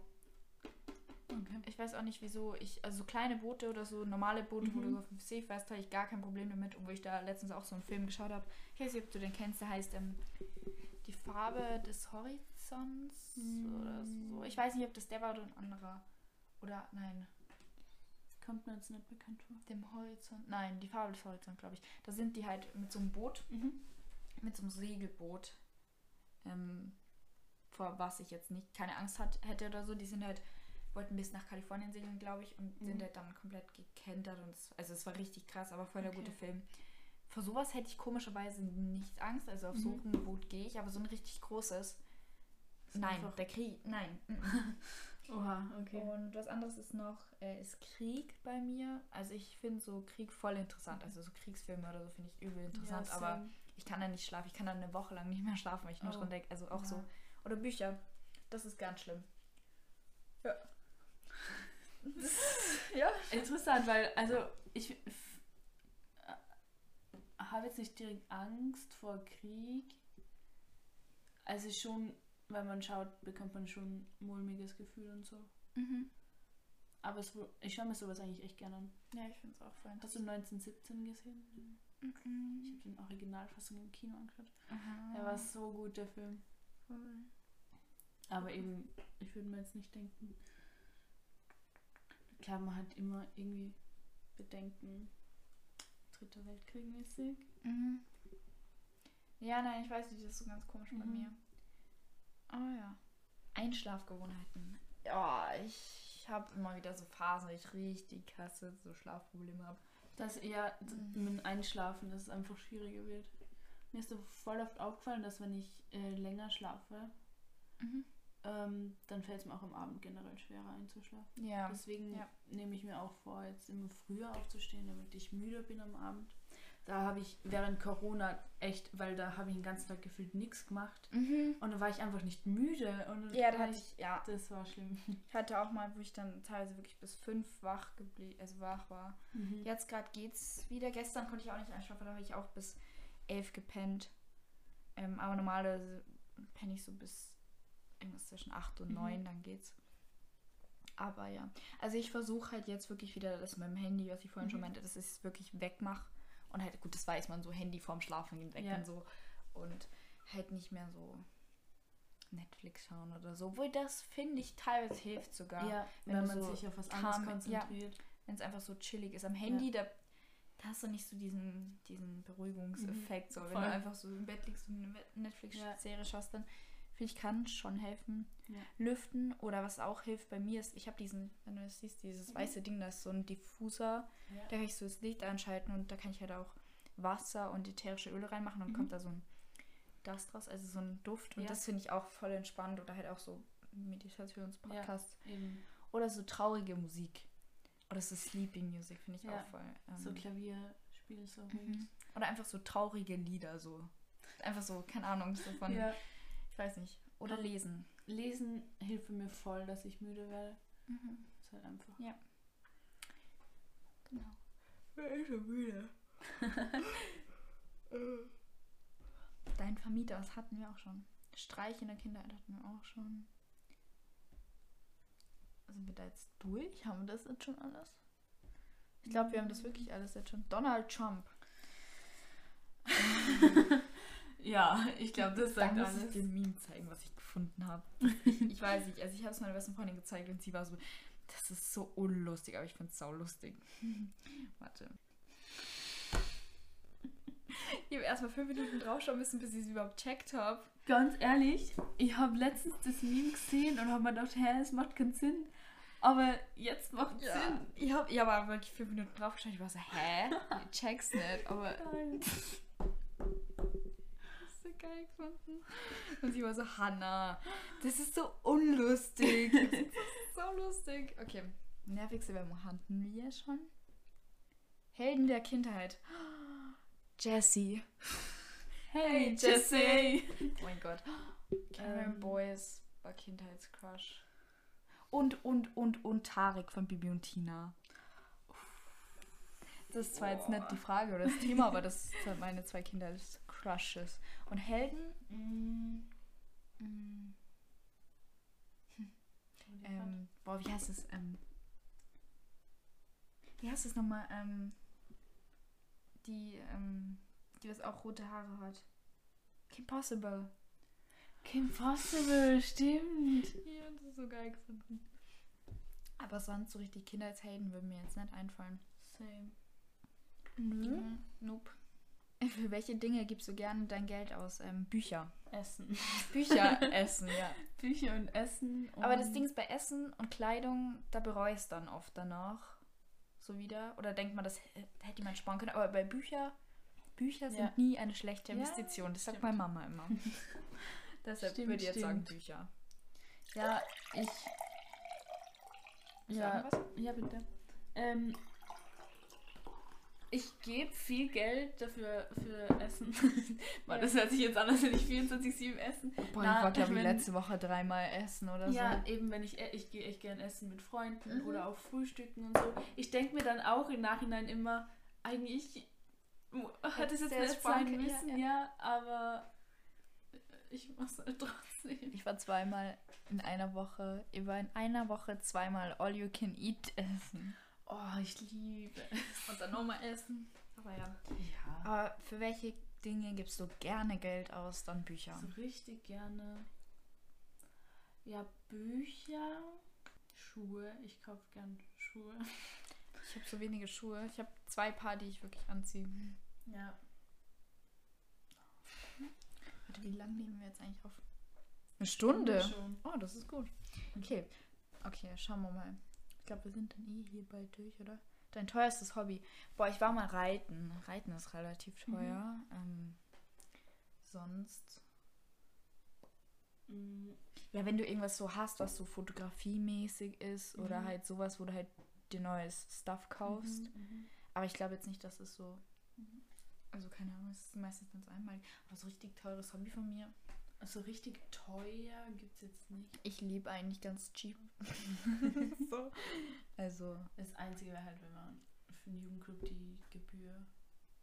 Okay. Ich weiß auch nicht wieso. Ich, also so kleine Boote oder so normale Boote, wo Mhm. du so auf dem See fährst, habe ich gar kein Problem damit. Und wo ich da letztens auch so einen Film geschaut habe. Ich weiß nicht, ob du den kennst, der heißt ähm, Die Farbe des Horizonts oder so. Ich weiß nicht, ob das der war oder ein anderer. Oder nein, Kommt mir jetzt nicht bekannt vor. dem Horizont. Nein, die Farbe des Horizonts, glaube ich. Da sind die halt mit so einem Boot, Mhm. mit so einem Segelboot, ähm, vor was ich jetzt nicht keine Angst hat, hätte oder so. Die sind halt, wollten bis nach Kalifornien segeln, glaube ich, und sind Mhm. halt dann komplett gekentert. Und es, also es war richtig krass, aber voll der Okay. gute Film. Vor sowas hätte ich komischerweise nicht Angst. Also auf Mhm. so ein Boot gehe ich, aber so ein richtig großes. Nein, der Krieg, nein. [laughs] Oha, okay. Und was anderes ist noch, äh, ist Krieg bei mir. Also ich finde so Krieg voll interessant. Also so Kriegsfilme oder so finde ich übel interessant. Ja, aber ich kann dann nicht schlafen. Ich kann dann eine Woche lang nicht mehr schlafen, weil ich nur Oh. dran denke. Also auch Ja. so. Oder Bücher. Das ist ganz schlimm. Ja. [laughs] ja. Interessant, weil, also, ich äh, habe jetzt nicht direkt Angst vor Krieg. Also schon, wenn man schaut, bekommt man schon ein mulmiges Gefühl und so. Mhm. Aber es, wo- ich schaue mir sowas eigentlich echt gerne an. Ja, ich finde es auch voll Hast du 1917 gesehen? Ich Mhm. habe den Originalfassung im Kino angeschaut. Aha. Der war so gut, der Film. Voll. Aber eben, ich würde mir jetzt nicht denken. Klar, man hat immer irgendwie Bedenken. Dritter Weltkrieg mäßig. Mhm. Ja, nein, ich weiß nicht, das ist so ganz komisch bei Mhm. mir. Oh ja. Einschlafgewohnheiten. Ja, ich habe immer wieder so Phasen, wo ich richtig krasse so Schlafprobleme habe. Dass eher Mhm. mit Einschlafen, dass es einfach schwieriger wird. Mir ist so voll oft aufgefallen, dass wenn ich äh, länger schlafe, Mhm. ähm, dann fällt es mir auch am Abend generell schwerer einzuschlafen. Ja. Deswegen ja. nehme ich mir auch vor, jetzt immer früher aufzustehen, damit ich müde bin am Abend. Da habe ich während Corona echt, weil da habe ich den ganzen Tag gefühlt nichts gemacht. Mhm. Und da war ich einfach nicht müde. Und Ja, da hatte ich, ja, Das war schlimm. ich hatte auch mal, wo ich dann teilweise wirklich bis fünf wach geblieben, also wach war. Mhm. Jetzt gerade geht's wieder. Gestern konnte ich auch nicht einschlafen, da habe ich auch bis elf gepennt. Ähm, aber normalerweise penne ich so bis irgendwas zwischen acht und Mhm. neun, dann geht's. Aber ja, also ich versuche halt jetzt wirklich wieder das mit dem Handy, was ich vorhin schon Mhm. meinte, dass ich es wirklich wegmache. Und halt, gut, das weiß man, so Handy vorm Schlafen gehen weg Ja. und so. Und halt nicht mehr so Netflix schauen oder so. Obwohl das, finde ich, teilweise hilft sogar. Ja, wenn wenn, man so sich auf was anderes ja. konzentriert. wenn es einfach so chillig ist. Am Handy, da, da hast du nicht so diesen, diesen Beruhigungseffekt. So. Wenn Voll. du einfach so im Bett liegst und eine Netflix-Serie schaust, dann finde ich, kann schon helfen. Ja. Lüften oder was auch hilft bei mir ist, ich habe diesen, wenn du das siehst, dieses Mhm. weiße Ding, das ist so ein Diffuser. Ja. Da kann ich so das Licht einschalten und da kann ich halt auch Wasser und ätherische Öle reinmachen und Mhm. kommt da so ein Dust raus, also so ein Duft. Und Ja. das finde ich auch voll entspannt oder halt auch so Meditationspodcasts. Eben. Oder so traurige Musik. Oder so Sleeping Music finde ich Ja. auch voll. Ähm, So Klavierspiel so mhm. Oder einfach so traurige Lieder, so. Einfach so, keine Ahnung, so von, Ja. ich weiß nicht. Oder Ähm, lesen. Lesen hilft mir voll, dass ich müde werde. Mhm. Ist halt einfach. Genau. Ich bin schon müde. [laughs] Dein Vermieter, das hatten wir auch schon. Streich in der Kindheit hatten wir auch schon. Sind wir da jetzt durch? Haben wir das jetzt schon alles? Ich glaube, wir haben das wirklich alles jetzt schon. Donald Trump. [laughs] Ja, ich glaube, das Da sagt muss ich alles. dir ein Meme zeigen, was ich gefunden habe. [laughs] ich weiß nicht, also ich habe es meiner besten Freundin gezeigt und sie war so, das ist so unlustig, aber ich finde es lustig. [laughs] Warte. Ich habe erstmal fünf Minuten draufschauen müssen, bis ich es überhaupt checkt habe. Ganz ehrlich, ich habe letztens das Meme gesehen und habe mir gedacht, hä, es macht keinen Sinn. Aber jetzt macht Ja. Sinn. Ich habe ich hab aber wirklich fünf Minuten draufgeschaut. Ich war so, hä? Ich check's nicht. Aber [laughs] Nein. [laughs] so geil gefunden. Und sie war so, Hannah, das ist so unlustig. [laughs] Das ist so lustig. Okay, nervigste Werbung hatten wir schon. Helden der Kindheit. [gasps] Jessie. Hey, Jesse. Jesse. Oh mein Gott. Cameron Ähm. Boys war Kindheitscrush. Und, und, und, und Tarek von Bibi und Tina. Das ist zwar jetzt nicht die Frage oder das Thema, aber das sind meine zwei Kinder als Crushes. Und Helden? Mm, mm, hm, ähm, boah, wie heißt es? Ähm, wie heißt es nochmal? Ähm, die, ähm, die das auch rote Haare hat. Kim Possible. Kim Possible, stimmt. Ja, das ist so geil gefunden. Aber sonst so richtig Kindheitshelden würden mir jetzt nicht einfallen. Same. Nö. Mhm. Nope. Für welche Dinge gibst du gerne dein Geld aus? Ähm, Bücher. Essen. [laughs] Bücher essen, ja. Bücher und Essen. Und Aber das Ding ist bei Essen und Kleidung, da bereue ich es dann oft danach. So wieder. Oder denkt man, das hätte jemand sparen können. Aber bei Bücher, Bücher sind Ja. nie eine schlechte Ja, Investition. das sagt meine Mama immer. [laughs] Deshalb Stimmt, würde ich jetzt sagen. Bücher. Ja, ich. Ja, ja, bitte. Ähm, ich gebe viel Geld dafür für Essen. [laughs] Boah, Ja. Das hört sich jetzt an, als wenn ich 24-7 essen. Boah, Na, ich war, glaube ich, letzte Woche dreimal essen oder Ja, so. eben wenn ich, e- ich gehe echt gern essen mit Freunden Mhm. oder auch frühstücken und so. Ich denke mir dann auch im Nachhinein immer, eigentlich mu- hat es jetzt nicht sein können, ja, müssen, ja. ja, aber ich mach's halt trotzdem. Ich war zweimal in einer Woche, ich war in einer Woche zweimal All You Can Eat essen. Oh, ich liebe es. Und dann nochmal essen. Aber ja. Ja. Aber für welche Dinge gibst du gerne Geld aus? Dann Bücher. So richtig gerne. Ja, Bücher, Schuhe. Ich kaufe gern Schuhe. Ich habe so wenige Schuhe. Ich habe zwei Paar, die ich wirklich anziehe. Ja. Warte, wie lange nehmen wir jetzt eigentlich auf? Eine Stunde? Oh, das ist gut. Okay. Okay, schauen wir mal. Ich glaube, wir sind dann eh hier bald durch, oder? Dein teuerstes Hobby. Boah, ich war mal reiten. Reiten ist relativ teuer. Ähm, sonst. Mm, Ja, wenn du irgendwas so hast, was so fotografiemäßig ist oder Mhm. halt sowas, wo du halt dir neues Stuff kaufst. mhm, mhm. Aber ich glaube jetzt nicht, dass es so. Also keine Ahnung, es ist meistens ganz einmalig. Aber so richtig teures Hobby von mir. Also richtig teuer gibt's jetzt nicht. Ich liebe eigentlich ganz cheap. [laughs] so. Also. Das Einzige wäre halt, wenn man für den Jugendclub die Gebühr,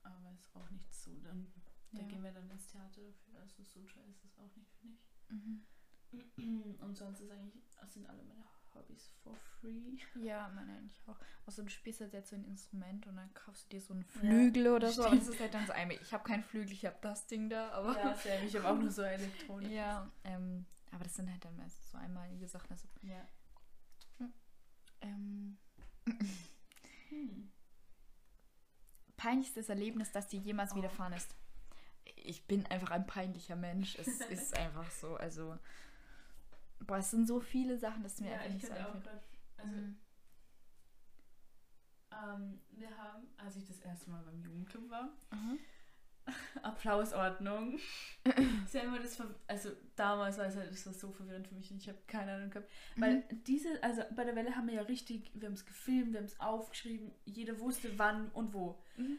aber ist auch nicht so, dann da Ja. gehen wir dann ins Theater dafür. Also so teuer ist es auch nicht, finde ich. Mhm. Und sonst ist eigentlich, sind alle meine Hobbys for free. Ja, meine eigentlich auch. Außer du spielst halt jetzt so ein Instrument und dann kaufst du dir so einen Flügel oder so. Aber das ist halt dann so einmal. Ich habe keinen Flügel, ich habe das Ding da, aber. Ja, Sam, ich habe auch nur so Elektronik. Ja, ähm, aber das sind halt dann meistens so einmalige Sachen. Also, Ja. ähm, Hm. peinlichstes Erlebnis, das dir jemals Oh. widerfahren ist. Ich bin einfach ein peinlicher Mensch. Es ist einfach so. Also, boah, es sind so viele Sachen, dass mir Ja, einfach so einfällt. grad, also Mhm. ähm, wir haben, als ich das erste Mal beim Jugendclub war, Mhm. [laughs] Applausordnung. [laughs] ist ja immer das, also damals war es halt, das war so verwirrend für mich und ich habe keine Ahnung gehabt. Weil diese, also bei der Welle haben wir ja richtig, wir haben es gefilmt, wir haben es aufgeschrieben, jeder wusste wann und wo. Mhm.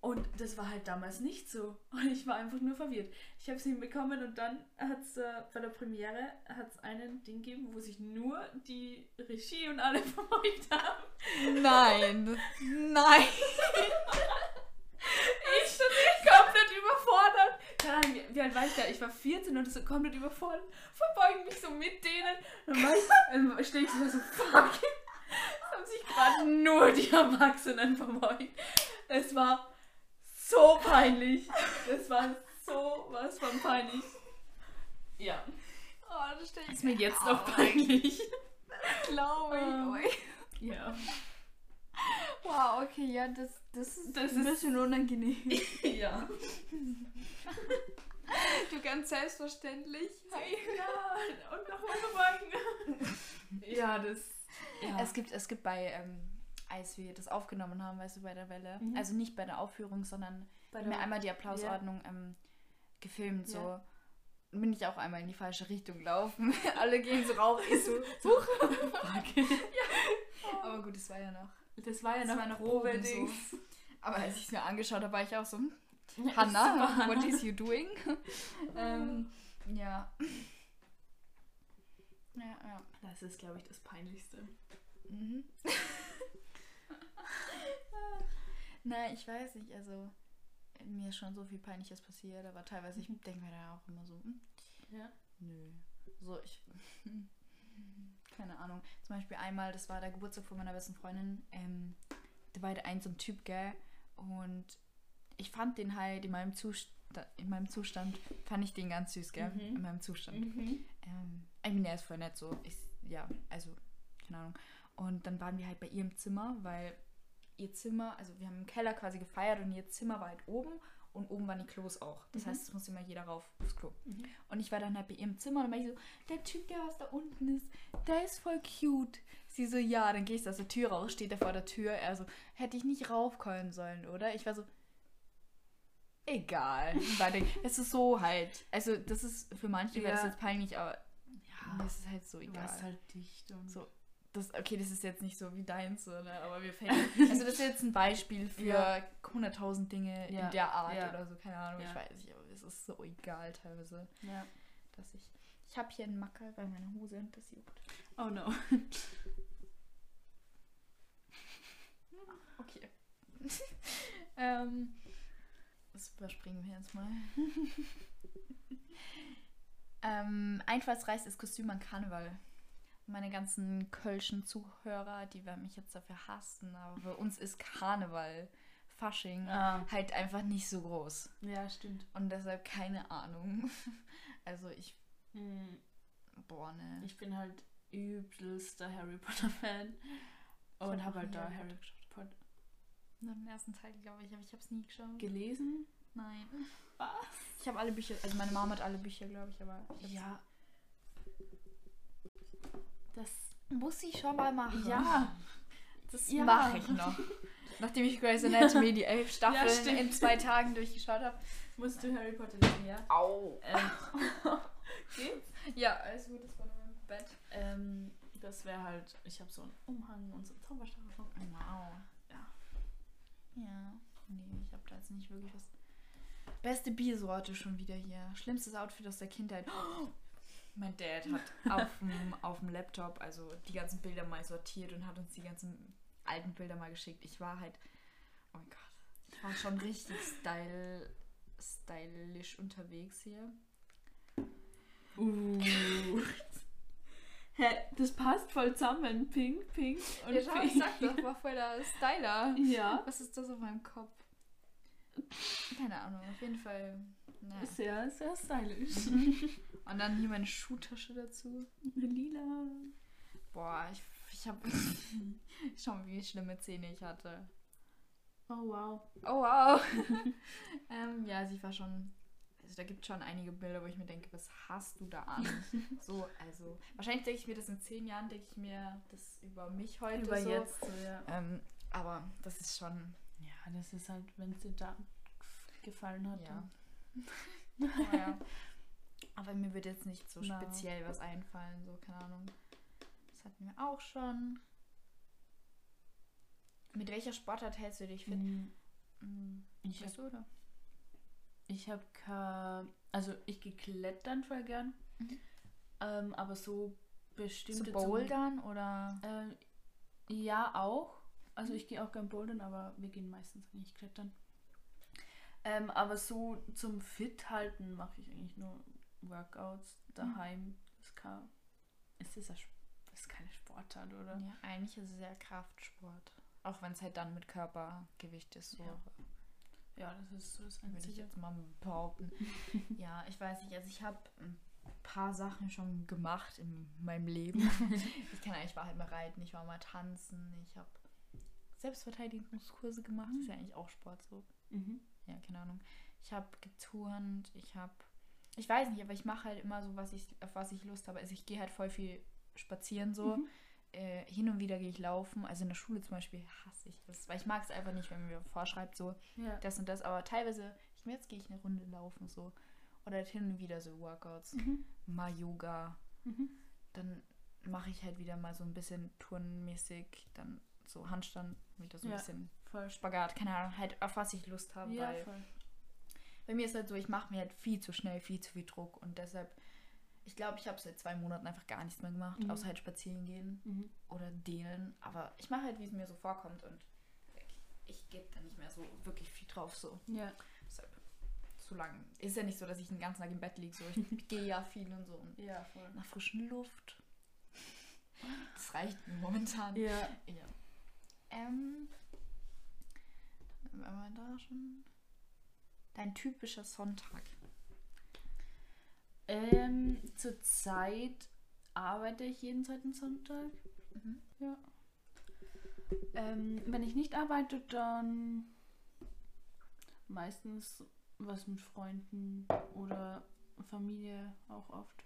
Und das war halt damals nicht so. [laughs] Und ich war einfach nur verwirrt. Ich habe es hinbekommen und dann hat es äh, bei der Premiere hat's einen Ding gegeben, wo sich nur die Regie und alle [laughs] verfolgt haben. Nein. [laughs] Nein. Ich bin komplett überfordert. Keine wie, alt war ich da? Ich war 14 und so komplett überfordert. Verbeugen mich so mit denen. Und dann dann stehe ich so, so fuck. Es haben sich gerade nur die Erwachsenen verbeugt. Es war so peinlich. Es war so was von peinlich. Ja. Oh, das stell ich Ist mir jetzt noch peinlich. glaube Ähm. ich. Ja. Wow, okay, ja, das, das ist Das ein ist- bisschen unangenehm. [laughs] Ja. Du ganz selbstverständlich. Ja, und nochmal verbeugen. Ja, das. Ja. Es gibt, es gibt bei, ähm, als wir das aufgenommen haben, weißt du, bei der Welle, Mhm. also nicht bei der Aufführung, sondern bei ja einmal die Applausordnung ähm, gefilmt, so. Ja. Bin ich auch einmal in die falsche Richtung gelaufen. [laughs] Alle gehen so rauf, ich so, [laughs] huch. Aber gut, es war ja noch. Das war ja Das noch war noch Probe Dings. Aber als ich es mir angeschaut habe, war ich auch so, hm, Hannah, Hannah. what is you doing? [laughs] ähm, ja. Ja, ja. Das ist, glaube ich, das Peinlichste. Mhm. Nein, ich weiß nicht, also mir ist schon so viel Peinliches passiert, aber teilweise, ich denke mir da auch immer so, hm, Ja. nö. So, ich. [laughs] Keine Ahnung. Zum Beispiel einmal, das war der Geburtstag von meiner besten Freundin. Ähm, da war halt ein so ein Typ, gell? Und ich fand den halt in meinem Zustand, in meinem Zustand, fand ich den ganz süß, gell? Mhm. In meinem Zustand. Mhm. Ähm, ich meine, er ist voll nett so. Ich, ja, also, keine Ahnung. Und dann waren wir halt bei ihr im Zimmer, weil ihr Zimmer, also wir haben im Keller quasi gefeiert und ihr Zimmer war halt oben und oben waren die Klos auch. Das Mhm. heißt, es musste immer jeder rauf aufs Klo. Mhm. Und ich war dann halt bei ihrem Zimmer und dann war ich so, der Typ, der was da unten ist, der ist voll cute. Sie so, ja, dann gehst du aus der Tür raus, steht er vor der Tür. Er so, hätte ich nicht raufkommen sollen, oder? Ich war so, egal. [laughs] Es ist so halt. Also, das ist für manche wäre das Ja. jetzt peinlich, aber Ja. mir ist es halt so Du egal. warst halt dicht und So, das, okay, das ist jetzt nicht so wie deins, so, ne? aber wir fällen. Also, das ist jetzt ein Beispiel für Ja. 100.000 Dinge Ja, in der Art ja. oder so, keine Ahnung, ich weiß nicht, aber es ist so egal teilweise, Ja. dass ich. Ich habe hier einen Mackel bei meiner Hose und das juckt. Oh no. [laughs] Okay. [laughs] ähm, das überspringen wir jetzt mal. [laughs] ähm, einfallsreichstes Kostüm an Karneval. Meine ganzen kölschen Zuhörer, die werden mich jetzt dafür hassen, aber bei uns ist Karneval, Fasching, Ah. halt einfach nicht so groß. Ja, stimmt. Und deshalb keine Ahnung. [laughs] Also ich, Hm, boah, ne. Ich bin halt übelster Harry Potter Fan. Und hab habe halt da Harry Harry Potter Nur den ersten Teil, glaube ich, aber ich habe es nie geschaut. gelesen. Nein. Was? Ich habe alle Bücher, also meine Mama hat alle Bücher, glaube ich, aber ich Ja. Das. Muss ich schon mal machen. Ja. das Ja. mache ich noch. [laughs] Nachdem ich Grey's Anatomy die elf Staffeln stimmt. in zwei Tagen durchgeschaut habe. Musst du Harry Potter lesen, ja? Au. Ähm, [laughs] geht's? Ja, alles gut, das war nur im Bett. Ähm, das wäre halt, ich habe so einen Umhang und so einen Zauberstab. Wow. Ja. Ja. Nee, ich habe da jetzt nicht wirklich was. Beste Biersorte schon wieder hier. Schlimmstes Outfit aus der Kindheit. Mein Dad hat [laughs] auf dem, Laptop also die ganzen Bilder mal sortiert und hat uns die ganzen alten Bilder mal geschickt. Ich war halt, oh mein Gott, ich war schon richtig style, stylisch unterwegs hier. Uh. [laughs] Hä, das passt voll zusammen. Pink, pink und Ja, schau, ich pink. sag doch, war voll der Styler. Ja, Was ist das auf meinem Kopf? Keine Ahnung, auf jeden Fall. Naja. sehr, sehr stylisch. Und dann hier meine Schuhtasche dazu. Lila. Boah, ich, ich hab. [laughs] Schau mal, wie schlimme Zähne ich hatte. Oh wow. Oh wow. [laughs] [laughs] ähm, ja, also ich war schon. Also da gibt es schon einige Bilder, wo ich mir denke, was hast du da an? so, also. Wahrscheinlich denke ich mir das in zehn Jahren, denke ich mir das über mich heute. Über so. jetzt, so, ja. Ähm, aber das ist schon. Ja, das ist halt, wenn es dir da gefallen hat. Ja. dann- Oh, ja. [laughs] Aber mir wird jetzt nicht so Na. speziell was einfallen, so, keine Ahnung. Das hatten wir auch schon. Mit welcher Sportart hältst du dich fit? Mm, Mhm. Ich habe du, oder? ich hab kein, also ich gehe klettern voll gern, Mhm. ähm, aber so bestimmte So zum- Bouldern oder? Äh, ja, auch. Also ich gehe auch gern bouldern, aber wir gehen meistens nicht klettern. Ähm, aber so zum Fit halten mache ich eigentlich nur Workouts daheim. Das ist, kein, ist, das, das ist keine Sportart, oder? Ja, eigentlich ist es ja Kraftsport. Auch wenn es halt dann mit Körpergewicht ist, so. Ja. Ja, das ist so das Würde ich Einzige. jetzt mal behaupten. [laughs] ja, ich weiß nicht. Also ich habe ein paar Sachen schon gemacht in meinem Leben. [laughs] ich kann ich war halt mal reiten, ich war mal tanzen, ich habe Selbstverteidigungskurse gemacht. Das ist ja eigentlich auch Sport so. Mhm. Ja, keine Ahnung. Ich habe geturnt, ich habe ich weiß nicht, aber ich mache halt immer so, was ich auf was ich Lust habe. Also ich gehe halt voll viel spazieren so. Mhm. Äh, hin und wieder gehe ich laufen. Also in der Schule zum Beispiel hasse ich das, weil ich mag es einfach nicht, wenn mir vorschreibt so Ja. das und das. Aber teilweise, ich jetzt gehe ich eine Runde laufen so oder halt hin und wieder so Workouts, Mhm. mal Yoga. Mhm. Dann mache ich halt wieder mal so ein bisschen turnmäßig, dann so Handstand, wieder so ein Ja. bisschen Voll. Spagat, keine Ahnung, halt auf was ich Lust habe, Ja, weil voll. bei mir ist halt so, ich mache mir halt viel zu schnell viel zu viel Druck und deshalb Ich glaube, ich habe seit zwei Monaten einfach gar nichts mehr gemacht, Mhm. außer halt spazieren gehen Mhm. oder dehnen. Aber ich mache halt, wie es mir so vorkommt und ich gebe da nicht mehr so wirklich viel drauf. So. Ja. Deshalb, so lang. Ist ja nicht so, dass ich den ganzen Tag im Bett liege. So. Ich [laughs] gehe ja viel und so. Und Ja, voll. nach frischen Luft. Das reicht mir momentan. Ja. Ja. Ähm. Wenn wir da schon. Dein typischer Sonntag. Ähm, zurzeit arbeite ich jeden zweiten Sonntag. Mhm. Ja. Ähm, wenn ich nicht arbeite, dann meistens was mit Freunden oder Familie auch oft.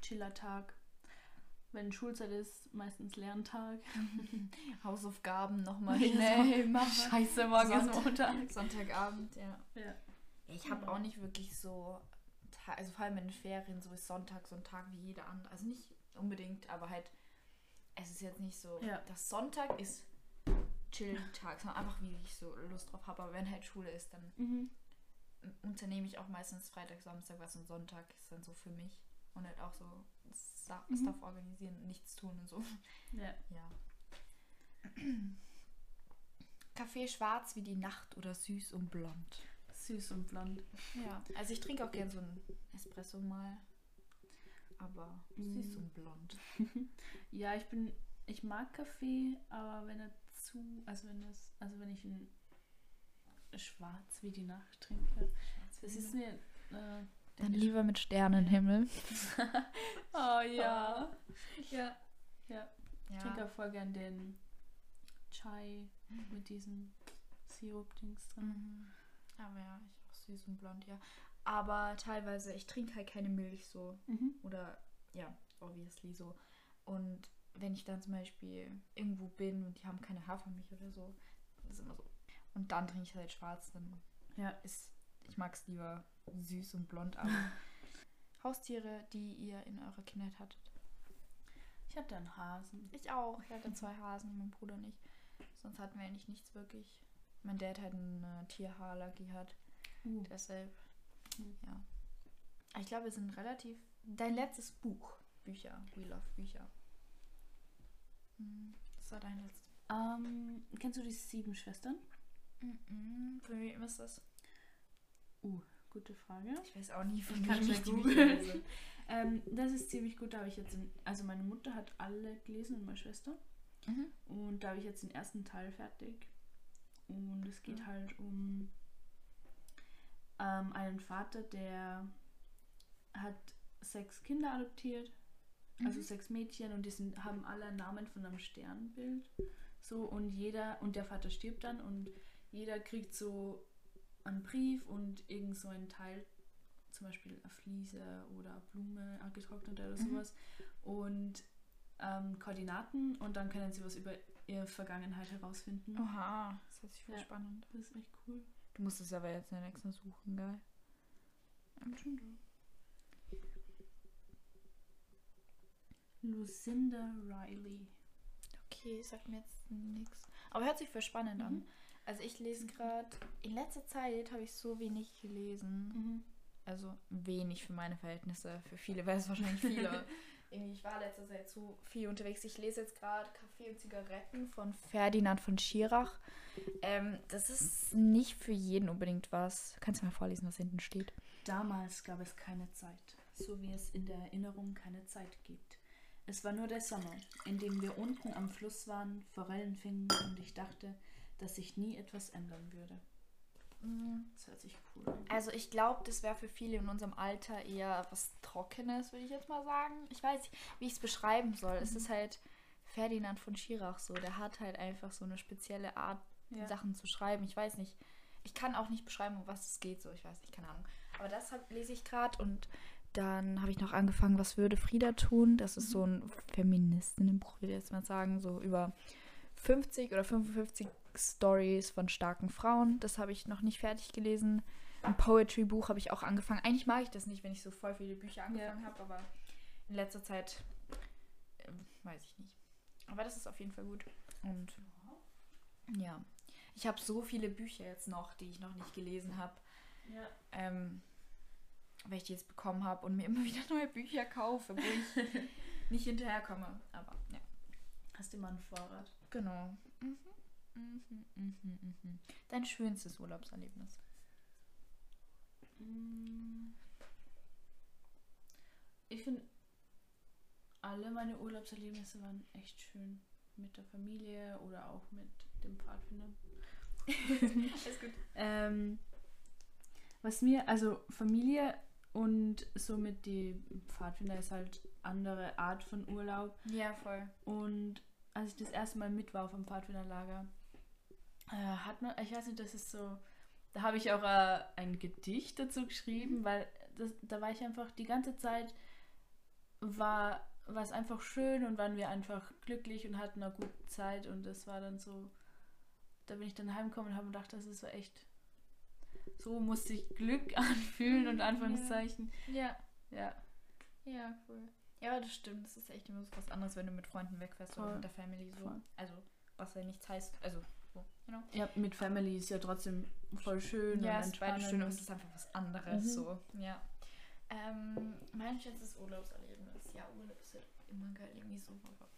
Chillertag. Wenn Schulzeit ist, meistens Lerntag. [laughs] Hausaufgaben nochmal Ja, schnell machen. Scheiße, morgen ist. Montag. Sonntagabend, ja. Ja. Ich habe auch nicht wirklich so, also vor allem in den Ferien, so ist Sonntag so ein Tag wie jeder andere. Also nicht unbedingt, aber halt, es ist jetzt nicht so, Ja. dass Sonntag ist Chill-Tag, sondern einfach wie ich so Lust drauf habe. Aber wenn halt Schule ist, dann Mhm. unternehme ich auch meistens Freitag, Samstag was und Sonntag ist dann so für mich. Und halt auch so Mhm. Stuff organisieren, nichts tun und so. Ja. Ja. Kaffee schwarz wie die Nacht oder süß und blond. Süß und blond. Ja, also ich trinke auch gern so ein Espresso mal. Aber süß Mm. und blond. [laughs] Ja, ich bin, ich mag Kaffee, aber wenn er zu, also wenn es, also wenn ich ein schwarz wie die Nacht trinke, das ist mir, äh, Dann lieber mit Sternenhimmel. [laughs] oh ja, ja, ja. Ich trinke auch voll gern den Chai mit diesem Sirup-Dings drin. Mhm. Aber ja, ich auch süß und blond, ja. Aber teilweise, ich trinke halt keine Milch so. Mhm. Oder ja, obviously so. Und wenn ich dann zum Beispiel irgendwo bin und die haben keine Hafermilch oder so, das ist immer so. Und dann trinke ich halt schwarz, dann Ja. ist, ich mag es lieber süß und blond, aber [laughs] Haustiere, die ihr in eurer Kindheit hattet. Ich hatte einen Hasen. Ich auch. Ich hatte zwei Hasen, mein Bruder nicht. Sonst hatten wir eigentlich nichts wirklich. Mein Dad hat eine Tierhaarallergie hat. Uh. Deshalb, Mhm. ja. Ich glaube, wir sind relativ. Dein letztes Buch. Bücher. We love Bücher. Hm, Das war dein letztes. Ähm, kennst du die sieben Schwestern? Mhm. Für wem ist das? Uh, gute Frage. Ich weiß auch nie, von Ich kann ich googeln. [laughs] Ähm, das ist ziemlich gut, da habe ich jetzt, in, also meine Mutter hat alle gelesen und meine Schwester. Mhm. Und da habe ich jetzt den ersten Teil fertig. Und es geht Mhm. halt um ähm, einen Vater, der hat sechs Kinder adoptiert, also Mhm. sechs Mädchen und die sind, haben alle einen Namen von einem Sternbild. So und jeder, und der Vater stirbt dann und jeder kriegt so einen Brief und irgend so ein Teil, zum Beispiel eine Fliese oder eine Blume angetrocknet oder Mhm. sowas. Und ähm, Koordinaten und dann können sie was über ihre Vergangenheit herausfinden. Oha, das hört sich voll Ja. spannend. Das ist echt cool. Du musst es aber jetzt in der nächsten suchen, geil. Lucinda Riley. Okay, sagt mir jetzt nichts. Aber hört sich voll spannend an. Mhm. Also ich lese gerade, in letzter Zeit habe ich so wenig gelesen. Mhm. Also wenig für meine Verhältnisse. Für viele wäre es wahrscheinlich viel. aber [laughs] irgendwie, ich war letzter Zeit so viel unterwegs. Ich lese jetzt gerade Kaffee und Zigaretten von Ferdinand von Schirach. Ähm, das ist nicht für jeden unbedingt was. Kannst du mal vorlesen, was hinten steht? Damals gab es keine Zeit, so wie es in der Erinnerung keine Zeit gibt. Es war nur der Sommer, in dem wir unten am Fluss waren, Forellen fingen und ich dachte, dass sich nie etwas ändern würde. Das hört sich cool an. Also ich glaube, das wäre für viele in unserem Alter eher was Trockenes, würde ich jetzt mal sagen. Ich weiß nicht, wie ich es beschreiben soll. Es ist halt Ferdinand von Schirach so. Der hat halt einfach so eine spezielle Art, Ja. Sachen zu schreiben. Ich weiß nicht. Ich kann auch nicht beschreiben, um was es geht. So, ich weiß nicht, keine Ahnung. Aber das hab, lese ich gerade und dann habe ich noch angefangen, was würde Frieda tun? Das ist so ein Feministinnenbuch, würde ich jetzt mal sagen, so über 50 oder 55 Stories von starken Frauen. Das habe ich noch nicht fertig gelesen. Ein Poetry-Buch habe ich auch angefangen. Eigentlich mag ich das nicht, wenn ich so voll viele Bücher angefangen habe, aber in letzter Zeit äh, weiß ich nicht. Aber das ist auf jeden Fall gut. Und ja, ich habe so viele Bücher jetzt noch, die ich noch nicht gelesen habe. Ja. Ähm, weil ich die jetzt bekommen habe und mir immer [laughs] wieder neue Bücher kaufe, wo ich [laughs] nicht hinterherkomme. Aber ja. Hast du immer einen Vorrat? Genau. Mhm. Mhm, mhm, mhm. Dein schönstes Urlaubserlebnis? Mm. Ich finde, alle meine Urlaubserlebnisse waren echt schön. Mit der Familie oder auch mit dem Pfadfinder. [laughs] Alles gut. Ähm, was mir, also Familie und somit die Pfadfinder ist halt andere Art von Urlaub. Ja, voll. Und als ich das erste Mal mit war auf dem Pfadfinderlager, hat man, ich weiß nicht, das ist so, da habe ich auch äh, ein Gedicht dazu geschrieben, weil das, da war ich einfach die ganze Zeit, war, war es einfach schön und waren wir einfach glücklich und hatten eine gute Zeit und das war dann so, da bin ich dann heimgekommen und habe gedacht, das ist so echt, so muss sich Glück [laughs] anfühlen und Anführungszeichen. Ja. Ja. Ja, cool. Ja, das stimmt. Das ist echt immer so was anderes, wenn du mit Freunden wegfährst oder Voll. mit der Family so. Voll. Also, was ja nichts heißt. Also, so, genau. Ja, mit Family ist ja trotzdem voll schön Ja, und es ist beide entspannend. schön und es ist einfach was anderes. Mhm. So, ja. Ähm, mein schönstes Urlaubserlebnis. Ja, Urlaub ist halt immer geil, irgendwie so. Aber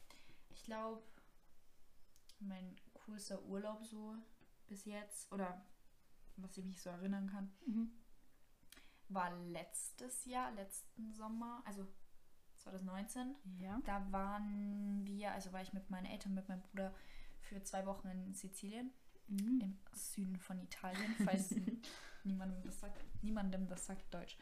ich glaube, mein coolster Urlaub so bis jetzt, oder was ich mich so erinnern kann, Mhm. war letztes Jahr, letzten Sommer, also 2019. Ja. Da waren wir, also war ich mit meinen Eltern, mit meinem Bruder für zwei Wochen in Sizilien, Mhm. im Süden von Italien, falls [laughs] niemandem das sagt, niemandem das sagt Deutsch.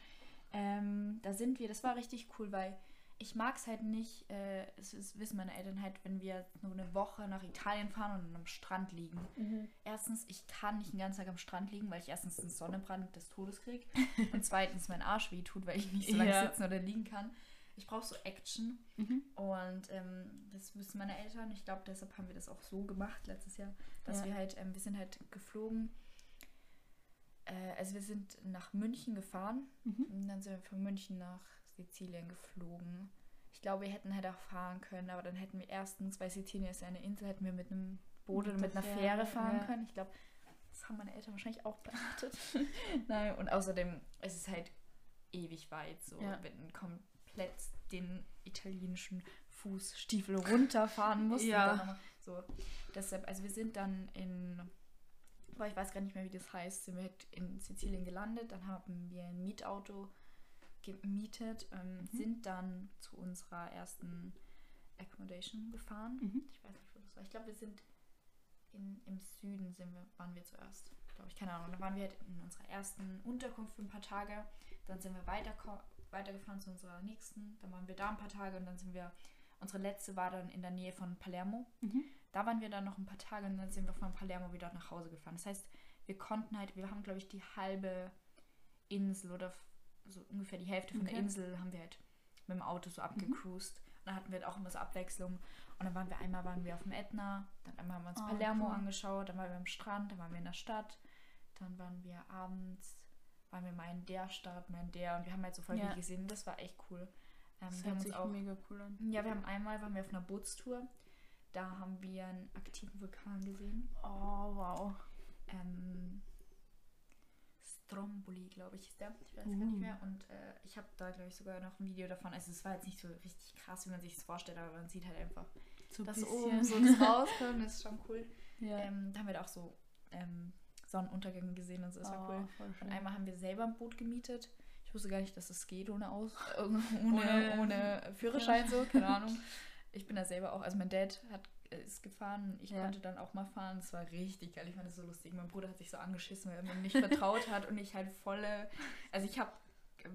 Ähm, da sind wir, das war richtig cool, weil ich mag es halt nicht, äh, es ist, wissen meine Eltern halt, wenn wir nur eine Woche nach Italien fahren und am Strand liegen. Mhm. Erstens, ich kann nicht den ganzen Tag am Strand liegen, weil ich erstens einen Sonnenbrand des Todes kriege [laughs] und zweitens mein Arsch weh tut, weil ich nicht so lange Ja. sitzen oder liegen kann. Ich brauche so Action Mhm. und ähm, das wissen meine Eltern. Ich glaube, deshalb haben wir das auch so gemacht letztes Jahr, dass Ja. wir halt, ähm, wir sind halt geflogen. Äh, also wir sind nach München gefahren Mhm. und dann sind wir von München nach Sizilien geflogen. Ich glaube, wir hätten halt auch fahren können, aber dann hätten wir erstens, weil Sizilien ist ja eine Insel, hätten wir mit einem Boot Mit oder mit der einer Fähre, Fähre fahren ja. können. Ich glaube, das haben meine Eltern wahrscheinlich auch beachtet. [laughs] Nein, und außerdem es ist es halt ewig weit. So, Ja. wenn du komplett den italienischen Fußstiefel runterfahren musst. und Ja. So, deshalb, also wir sind dann in, boah, ich weiß gar nicht mehr, wie das heißt, sind wir halt in Sizilien gelandet. Dann haben wir ein Mietauto gemietet, ähm, Mhm. sind dann zu unserer ersten Accommodation gefahren. Mhm. Ich weiß nicht, wo das war. Ich glaube, wir sind in, im Süden sind wir, waren wir zuerst. Glaube ich, keine Ahnung. Da waren wir halt in unserer ersten Unterkunft für ein paar Tage. Dann sind wir weiter, weitergefahren zu unserer nächsten. Dann waren wir da ein paar Tage und dann sind wir, unsere letzte war dann in der Nähe von Palermo. Mhm. Da waren wir dann noch ein paar Tage und dann sind wir von Palermo wieder nach Hause gefahren. Das heißt, wir konnten halt, wir haben glaube ich die halbe Insel oder so ungefähr die Hälfte von der Okay. Insel haben wir halt mit dem Auto so abgecruised. Und dann hatten wir halt auch immer so Abwechslung. Und dann waren wir einmal waren wir auf dem Ätna, dann einmal haben wir uns Ah, Palermo cool. angeschaut, dann waren wir am Strand, dann waren wir in der Stadt, dann waren wir abends, waren wir mal in der Stadt, mal in der und wir haben halt so voll Ja. viel gesehen. Das war echt cool. Ähm, Das wir haben hört uns sich auch mega cool an. ja, wir haben einmal waren wir auf einer Bootstour. Da haben wir einen aktiven Vulkan gesehen. Oh, wow. Ähm, Stromboli, glaube ich, ist der. Ich weiß gar Uh. nicht mehr. Und äh, ich habe da, glaube ich, sogar noch ein Video davon. Also es war jetzt nicht so richtig krass, wie man sich das vorstellt, aber man sieht halt einfach, So dass bisschen. oben so rauskommt. [laughs] Das ist schon cool. ja. Ähm, da haben wir da auch so ähm, Sonnenuntergänge gesehen und so. Das war Oh, cool. voll schön. Und einmal haben wir selber ein Boot gemietet. Ich wusste gar nicht, dass es geht ohne Aus äh, ohne, [laughs] Ohne- ohne Führerschein so, keine Ahnung. [laughs] Ich bin da selber auch, also mein Dad hat äh, ist gefahren, ich Ja. konnte dann auch mal fahren. Das war richtig geil. Ich fand das so lustig. Mein Bruder hat sich so angeschissen, weil er mir nicht vertraut hat und ich halt volle, also ich habe,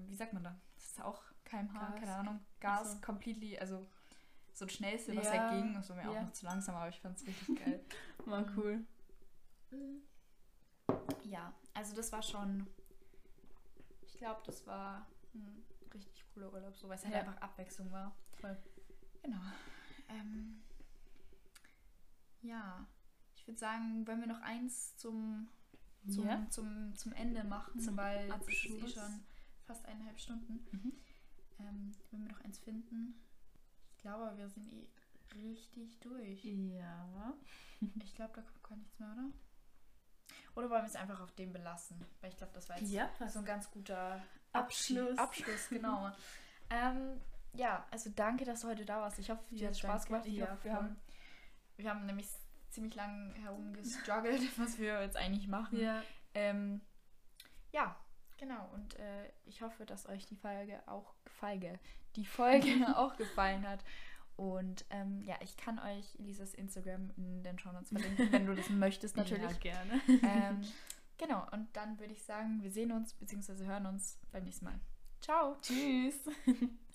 wie sagt man da? Das ist auch kmh, Gas. keine Ahnung, Gas so. completely, also so das schnellste, was Ja, er ging. Das war mir auch ja. noch zu langsam, aber ich fand es richtig geil. [laughs] War Mhm. Ja, also das war schon. Ich glaube, das war ein richtig cooler Urlaub, so weil es halt Ja. einfach Abwechslung war. Voll. Genau. Ähm, ja, ich würde sagen, wollen wir noch eins zum, zum, Ja. zum, zum Ende machen, Zum weil es ist eh schon fast eineinhalb Stunden. Mhm. Ähm, wenn wir noch eins finden. Ich glaube, wir sind eh richtig durch. Ja. Ich glaube, da kommt gar nichts mehr, oder? Oder wollen wir es einfach auf dem belassen? Weil ich glaube, das war jetzt Ja, so ein ganz guter Abschluss. Abschluss, [laughs] genau. ähm, ja, also danke, dass du heute da warst. Ich hoffe, dir Ja, hat Spaß danke. gemacht. Ich Ja, hoffe, wir haben, wir haben nämlich ziemlich lang herumgestruggelt, [laughs] was wir jetzt eigentlich machen. Ja. Ähm, ja, genau. Und äh, ich hoffe, dass euch die Folge auch Feige, die Folge [laughs] auch gefallen hat. Und ähm, ja, ich kann euch Elisas Instagram in den Shownotes verlinken, wenn du das [laughs] möchtest natürlich. Ja, gerne. ähm, genau, und dann würde ich sagen, wir sehen uns bzw. hören uns beim nächsten Mal. Ciao! Tschüss. [laughs]